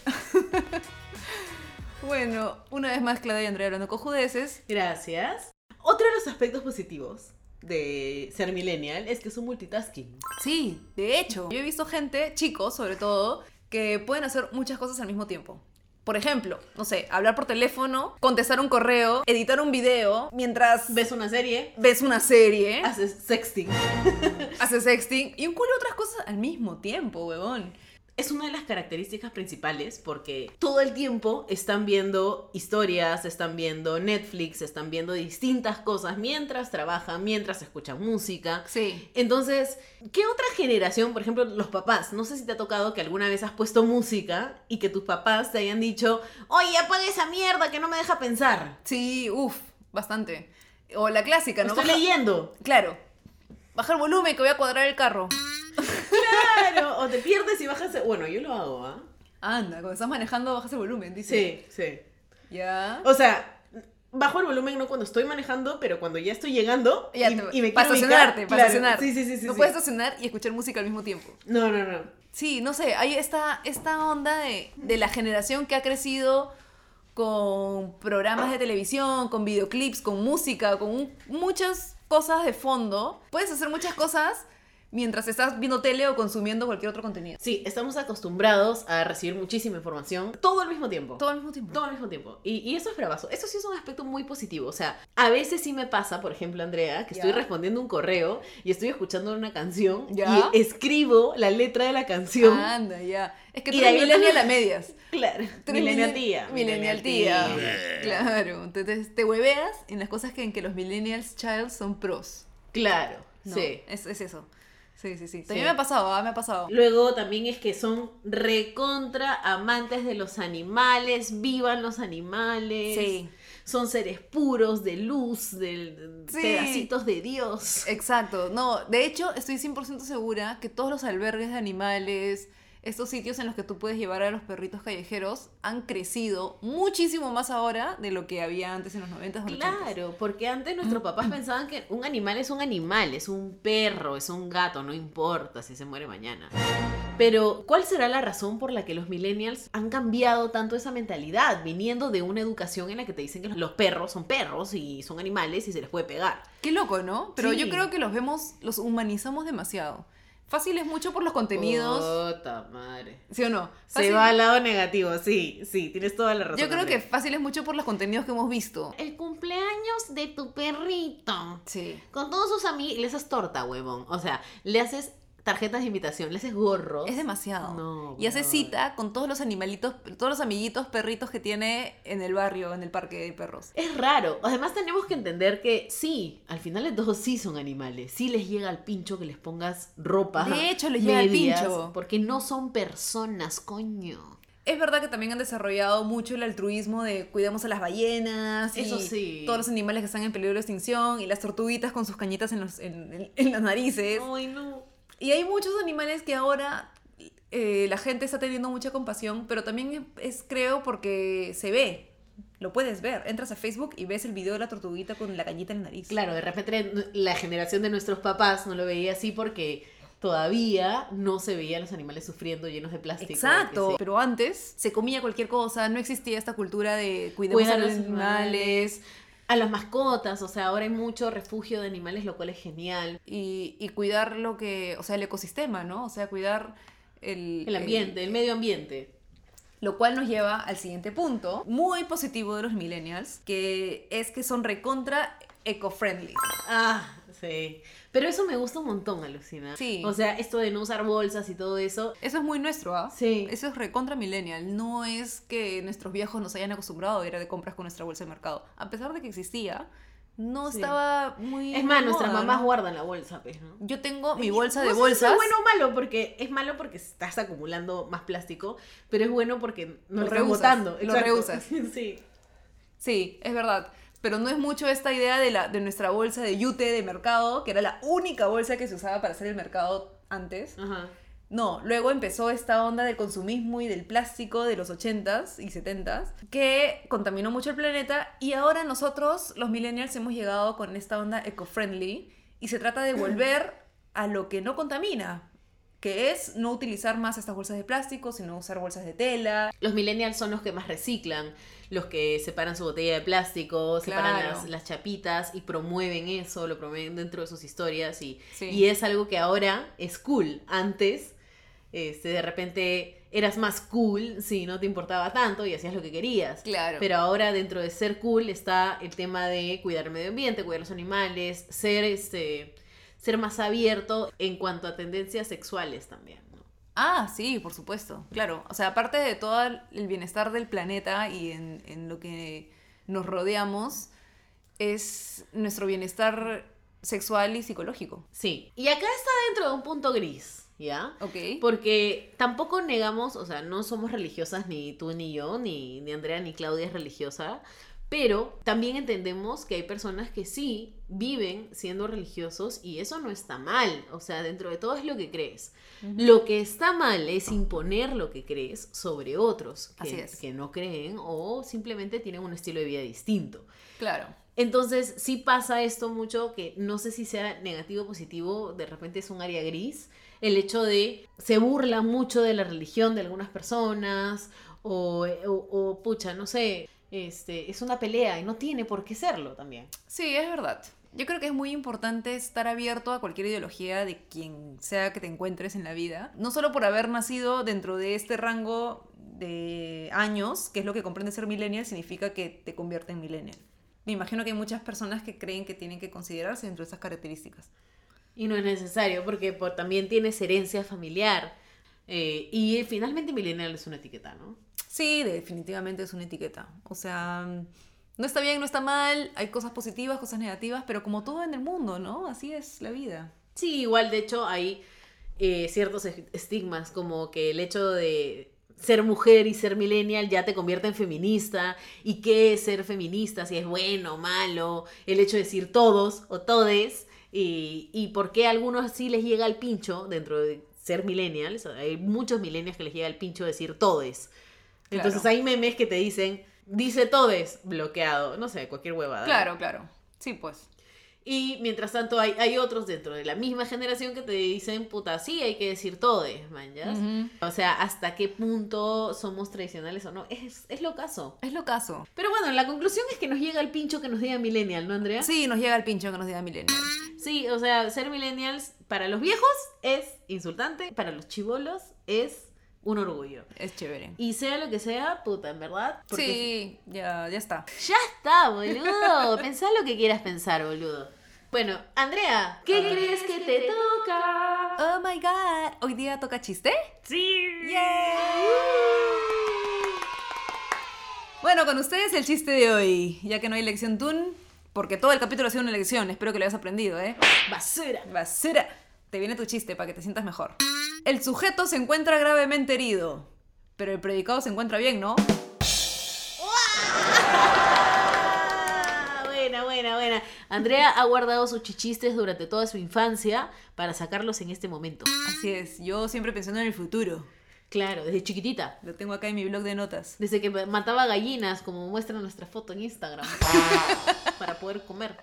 Bueno, una vez más, Claudia y Andrea hablando cojudeces. Gracias. Otro de los aspectos positivos de ser millennial es que es un multitasking. Sí, de hecho, yo he visto gente, chicos sobre todo, que pueden hacer muchas cosas al mismo tiempo. Por ejemplo, no sé, hablar por teléfono, contestar un correo, editar un video, mientras Ves una serie, ves una serie, haces sexting. haces sexting y un culo de otras cosas al mismo tiempo, huevón. Es una de las características principales porque todo el tiempo están viendo historias, están viendo Netflix, están viendo distintas cosas mientras trabajan, mientras escuchan música. Sí. Entonces, ¿qué otra generación, por ejemplo, los papás? No sé si te ha tocado que alguna vez has puesto música y que tus papás te hayan dicho, oye, apaga esa mierda que no me deja pensar. Sí, uff, bastante. O la clásica, ¿no? Estoy Baja- leyendo. Claro. Baja el volumen que voy a cuadrar el carro. Claro, o te pierdes y bajas. Bueno, yo lo hago, ¿ah? Anda, cuando estás manejando bajas el volumen, dice. Sí, sí. Ya. O sea, bajo el volumen no cuando estoy manejando, pero cuando ya estoy llegando Ya y, te- y me para quiero estacionarte, para claro. estacionar. Sí, sí, sí, sí. no sí. puedes estacionar y escuchar música al mismo tiempo. No, no, no. Sí, no sé, hay esta, esta onda de, de la generación que ha crecido con programas de televisión, con videoclips, con música, con un- muchas cosas de fondo. Puedes hacer muchas cosas mientras estás viendo tele o consumiendo cualquier otro contenido. Sí, estamos acostumbrados a recibir muchísima información todo al mismo tiempo. Todo al mismo tiempo. Todo al mismo tiempo. Y, y eso es bravazo. Eso sí es un aspecto muy positivo. O sea, a veces sí me pasa, por ejemplo, Andrea, que estoy respondiendo un correo y estoy escuchando una canción Ya. y escribo la letra de la canción. Anda, ya. Es que tú Y eres millennial a medias. Claro. Tú eres Millennial millen- tía. Millennial tía. Claro. Entonces te hueveas en las cosas que en que los millennials child son pros. Claro. No, Sí. Es, es eso. Sí, sí, sí. También Sí. me ha pasado, ah, me ha pasado. Luego también es que son recontra amantes de los animales, vivan los animales. Sí. Son seres puros, de luz, de Sí. pedacitos de Dios. Exacto. No, de hecho, estoy 100% segura que todos los albergues de animales, estos sitios en los que tú puedes llevar a los perritos callejeros, han crecido muchísimo más ahora de lo que había antes en los 90s o 80s. Claro, porque antes nuestros papás pensaban que un animal es un animal, es un perro, es un gato, no importa si se muere mañana. Pero, ¿cuál será la razón por la que los millennials han cambiado tanto esa mentalidad, viniendo de una educación en la que te dicen que los perros son perros y son animales y se les puede pegar? Qué loco, ¿no? Pero Sí. yo creo que los vemos, los humanizamos demasiado. Fácil es mucho por los contenidos. Puta madre. ¿Sí o no? Se va al lado negativo, sí, sí, tienes toda la razón. Yo creo que fácil es mucho por los contenidos que hemos visto. El cumpleaños de tu perrito. Sí. Con todos sus amigos, le haces torta, huevón. O sea, le haces tarjetas de invitación, le haces gorros. Es demasiado. No, y hace cita con todos los animalitos, todos los amiguitos perritos que tiene en el barrio, en el parque de perros. Es raro. Además tenemos que entender que sí, al final de todo sí son animales. Sí les llega al pincho que les pongas ropa. De hecho, les llega al pincho. Porque no son personas, coño. Es verdad que también han desarrollado mucho el altruismo de cuidamos a las ballenas y Eso sí. todos los animales que están en peligro de extinción y las tortuguitas con sus cañitas en, los, en, en- en las narices. Ay, no. Y hay muchos animales que ahora eh, la gente está teniendo mucha compasión, pero también es, creo, porque se ve. Lo puedes ver. Entras a Facebook y ves el video de la tortuguita con la cañita en la nariz. Claro, de repente la generación de nuestros papás no lo veía así porque todavía no se veían los animales sufriendo llenos de plástico. Exacto. Pero antes se comía cualquier cosa, no existía esta cultura de cuidemos Cuida a los animales A las mascotas, o sea, ahora hay mucho refugio de animales, lo cual es genial. y, y cuidar lo que, o sea, el ecosistema, ¿no? O sea, cuidar el, El ambiente, el medio ambiente. Lo cual nos lleva al siguiente punto, muy positivo de los millennials, que es que son recontra eco-friendly. Ah, sí. Pero eso me gusta un montón, Alucina. Sí. O sea, esto de no usar bolsas y todo eso. Eso es muy nuestro, ¿ah? Sí. Eso es recontra millennial. No es que nuestros viejos nos hayan acostumbrado a ir de compras con nuestra bolsa de mercado. A pesar de que existía, no Sí. estaba muy. Es más, nuestras mamás ¿no? guardan la bolsa, pues, ¿no? Yo tengo mi bolsa de bolsas. es bueno o malo, porque es malo porque estás acumulando más plástico, pero es bueno porque no Lo estás reusas, botando. lo reusas. sí. Sí, es verdad. Pero no es mucho esta idea de, la, de nuestra bolsa de yute de mercado, que era la única bolsa que se usaba para hacer el mercado antes. Ajá. No, luego empezó esta onda del consumismo y del plástico de los 80s y 70s que contaminó mucho el planeta y ahora nosotros, los millennials, hemos llegado con esta onda eco-friendly y se trata de volver a lo que no contamina, que es no utilizar más estas bolsas de plástico, sino usar bolsas de tela. Los millennials son los que más reciclan, los que separan su botella de plástico, separan las chapitas y promueven eso, lo promueven dentro de sus historias y, Sí. y es algo que ahora es cool. Antes, este, de repente eras más cool si no te importaba tanto y hacías lo que querías. Claro. Pero ahora dentro de ser cool está el tema de cuidar el medio ambiente, cuidar los animales, ser este ser más abierto en cuanto a tendencias sexuales también. ¿no? Ah, sí, por supuesto, claro. O sea, aparte de todo el bienestar del planeta y en, en lo que nos rodeamos, es nuestro bienestar sexual y psicológico. Sí. Y acá está dentro de un punto gris, ¿ya? ¿Ok? Porque tampoco negamos, o sea, no somos religiosas ni tú ni yo, ni, ni Andrea ni Claudia es religiosa, pero también entendemos que hay personas que sí viven siendo religiosos y eso no está mal, o sea, dentro de todo es lo que crees. Lo que está mal es imponer lo que crees sobre otros que, Así es. que no creen o simplemente tienen un estilo de vida distinto. Claro. Entonces, sí pasa esto mucho, que no sé si sea negativo o positivo, de repente es un área gris, el hecho de se burla mucho de la religión de algunas personas, o, o, o, pucha, no sé, este, es una pelea y no tiene por qué serlo también. Sí, es verdad. Yo creo que es muy importante estar abierto a cualquier ideología de quien sea que te encuentres en la vida. No solo por haber nacido dentro de este rango de años, que es lo que comprende ser millennial, significa que te convierte en millennial. Me imagino que hay muchas personas que creen que tienen que considerarse dentro de esas características. Y no es necesario, porque por, también tienes herencia familiar. eh, y finalmente millennial es una etiqueta, ¿no? Sí, definitivamente es una etiqueta. O sea, no está bien, no está mal, hay cosas positivas, cosas negativas, pero como todo en el mundo, ¿no? Así es la vida. Sí, igual de hecho hay eh, ciertos es- estigmas como que el hecho de ser mujer y ser millennial ya te convierte en feminista y qué es ser feminista, si es bueno o malo, el hecho de decir todos o todes y, y por qué a algunos sí les llega el pincho dentro de ser millennials, hay muchos millennials que les llega el pincho decir todes. Entonces Claro. hay memes que te dicen, dice todes, bloqueado, no sé, cualquier huevada. Claro, claro. Sí, pues. Y mientras tanto hay, hay otros dentro de la misma generación que te dicen, puta, sí, hay que decir todes, man, ¿ya? Ujú. O sea, hasta qué punto somos tradicionales o no. Es, es lo caso. Es lo caso. Pero bueno, la conclusión es que nos llega el pincho que nos diga millennial, ¿no, Andrea? Sí, nos llega el pincho que nos diga millennial. Sí, o sea, ser millennials para los viejos es insultante, para los chivolos es un orgullo. Es chévere. Y sea lo que sea, puta, en verdad. porque Sí, ya, ya está. Ya está, boludo. Pensá lo que quieras pensar, boludo. Bueno, Andrea, ¿qué crees que te toca? Oh my god. ¿Hoy día toca chiste? Sí. Bueno, con ustedes el chiste de hoy. Ya que no hay lección Tun, porque todo el capítulo ha sido una lección. Espero que lo hayas aprendido, ¿eh? Basura. Basura. Te viene tu chiste para que te sientas mejor. El sujeto se encuentra gravemente herido, pero el predicado se encuentra bien, ¿no? Buena, buena, buena. Andrea ha guardado sus chichistes durante toda su infancia para sacarlos en este momento. Así es, yo siempre pensando en el futuro. Claro, desde chiquitita. Lo tengo acá en mi blog de notas. Desde que mataba gallinas, como muestra nuestra foto en Instagram. para poder comer.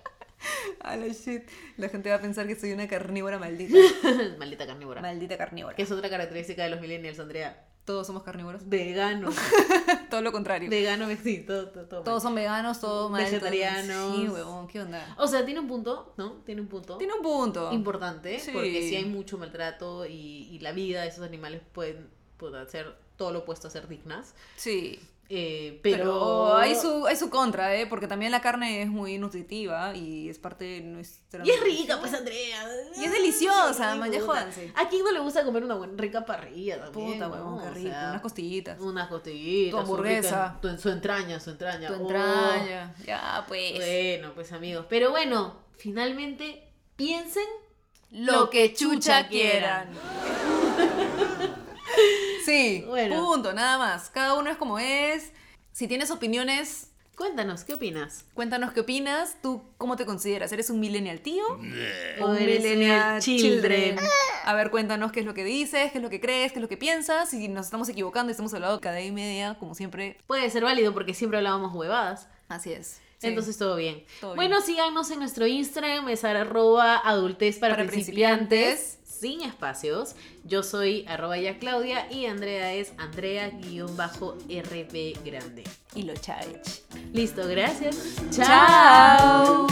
A la shit. La gente va a pensar que soy una carnívora maldita. Maldita carnívora. Maldita carnívora. Que es otra característica de los millennials, Andrea. Todos somos carnívoros. Vegano. Todo lo contrario. Vegano, sí, todo, todo, todo mal. Todos son veganos, todo mal. Vegetarianos. Sí, huevón, ¿qué onda? O sea, tiene un punto, ¿no? Tiene un punto. Tiene un punto. importante, Sí. porque si hay mucho maltrato y, y la vida de esos animales pueden, pueden ser todo lo opuesto a ser dignas. Sí. Eh, Pero, pero, hay, su, hay su contra, ¿eh? Porque también la carne es muy nutritiva y es parte de nuestra... Y es rica, pues, Andrea. Y es deliciosa, man, ya puta. jódanse. ¿A quién no le gusta comer una buena rica parrilla también? Puta, huevón, qué rico. Unas costillitas. Unas costillitas. Tu su rica- hamburguesa. tu- su entraña, su entraña. Tu Oh. entraña. Ya, pues. Bueno, pues amigos. Pero bueno, finalmente piensen Lo que chucha quieran. sí, Bueno. punto, nada más. Cada uno es como es. Si tienes opiniones, Cuéntanos, ¿qué opinas? cuéntanos qué opinas. ¿Tú cómo te consideras? ¿Eres un millennial tío? ¿O eres millennial children? A ver, cuéntanos qué es lo que dices, qué es lo que crees, qué es lo que piensas. Si nos estamos equivocando y estamos hablando cada y media, como siempre. Puede ser válido porque siempre hablábamos huevadas. Así es. Sí. Entonces todo bien. Todo bueno, síganos en nuestro Instagram, es arroba adultez para, Para principiantes, principiantes. Sin espacios. Yo soy arroba ya Claudia y Andrea es Andrea-RB grande. y lo chávez. Listo, gracias. Chao.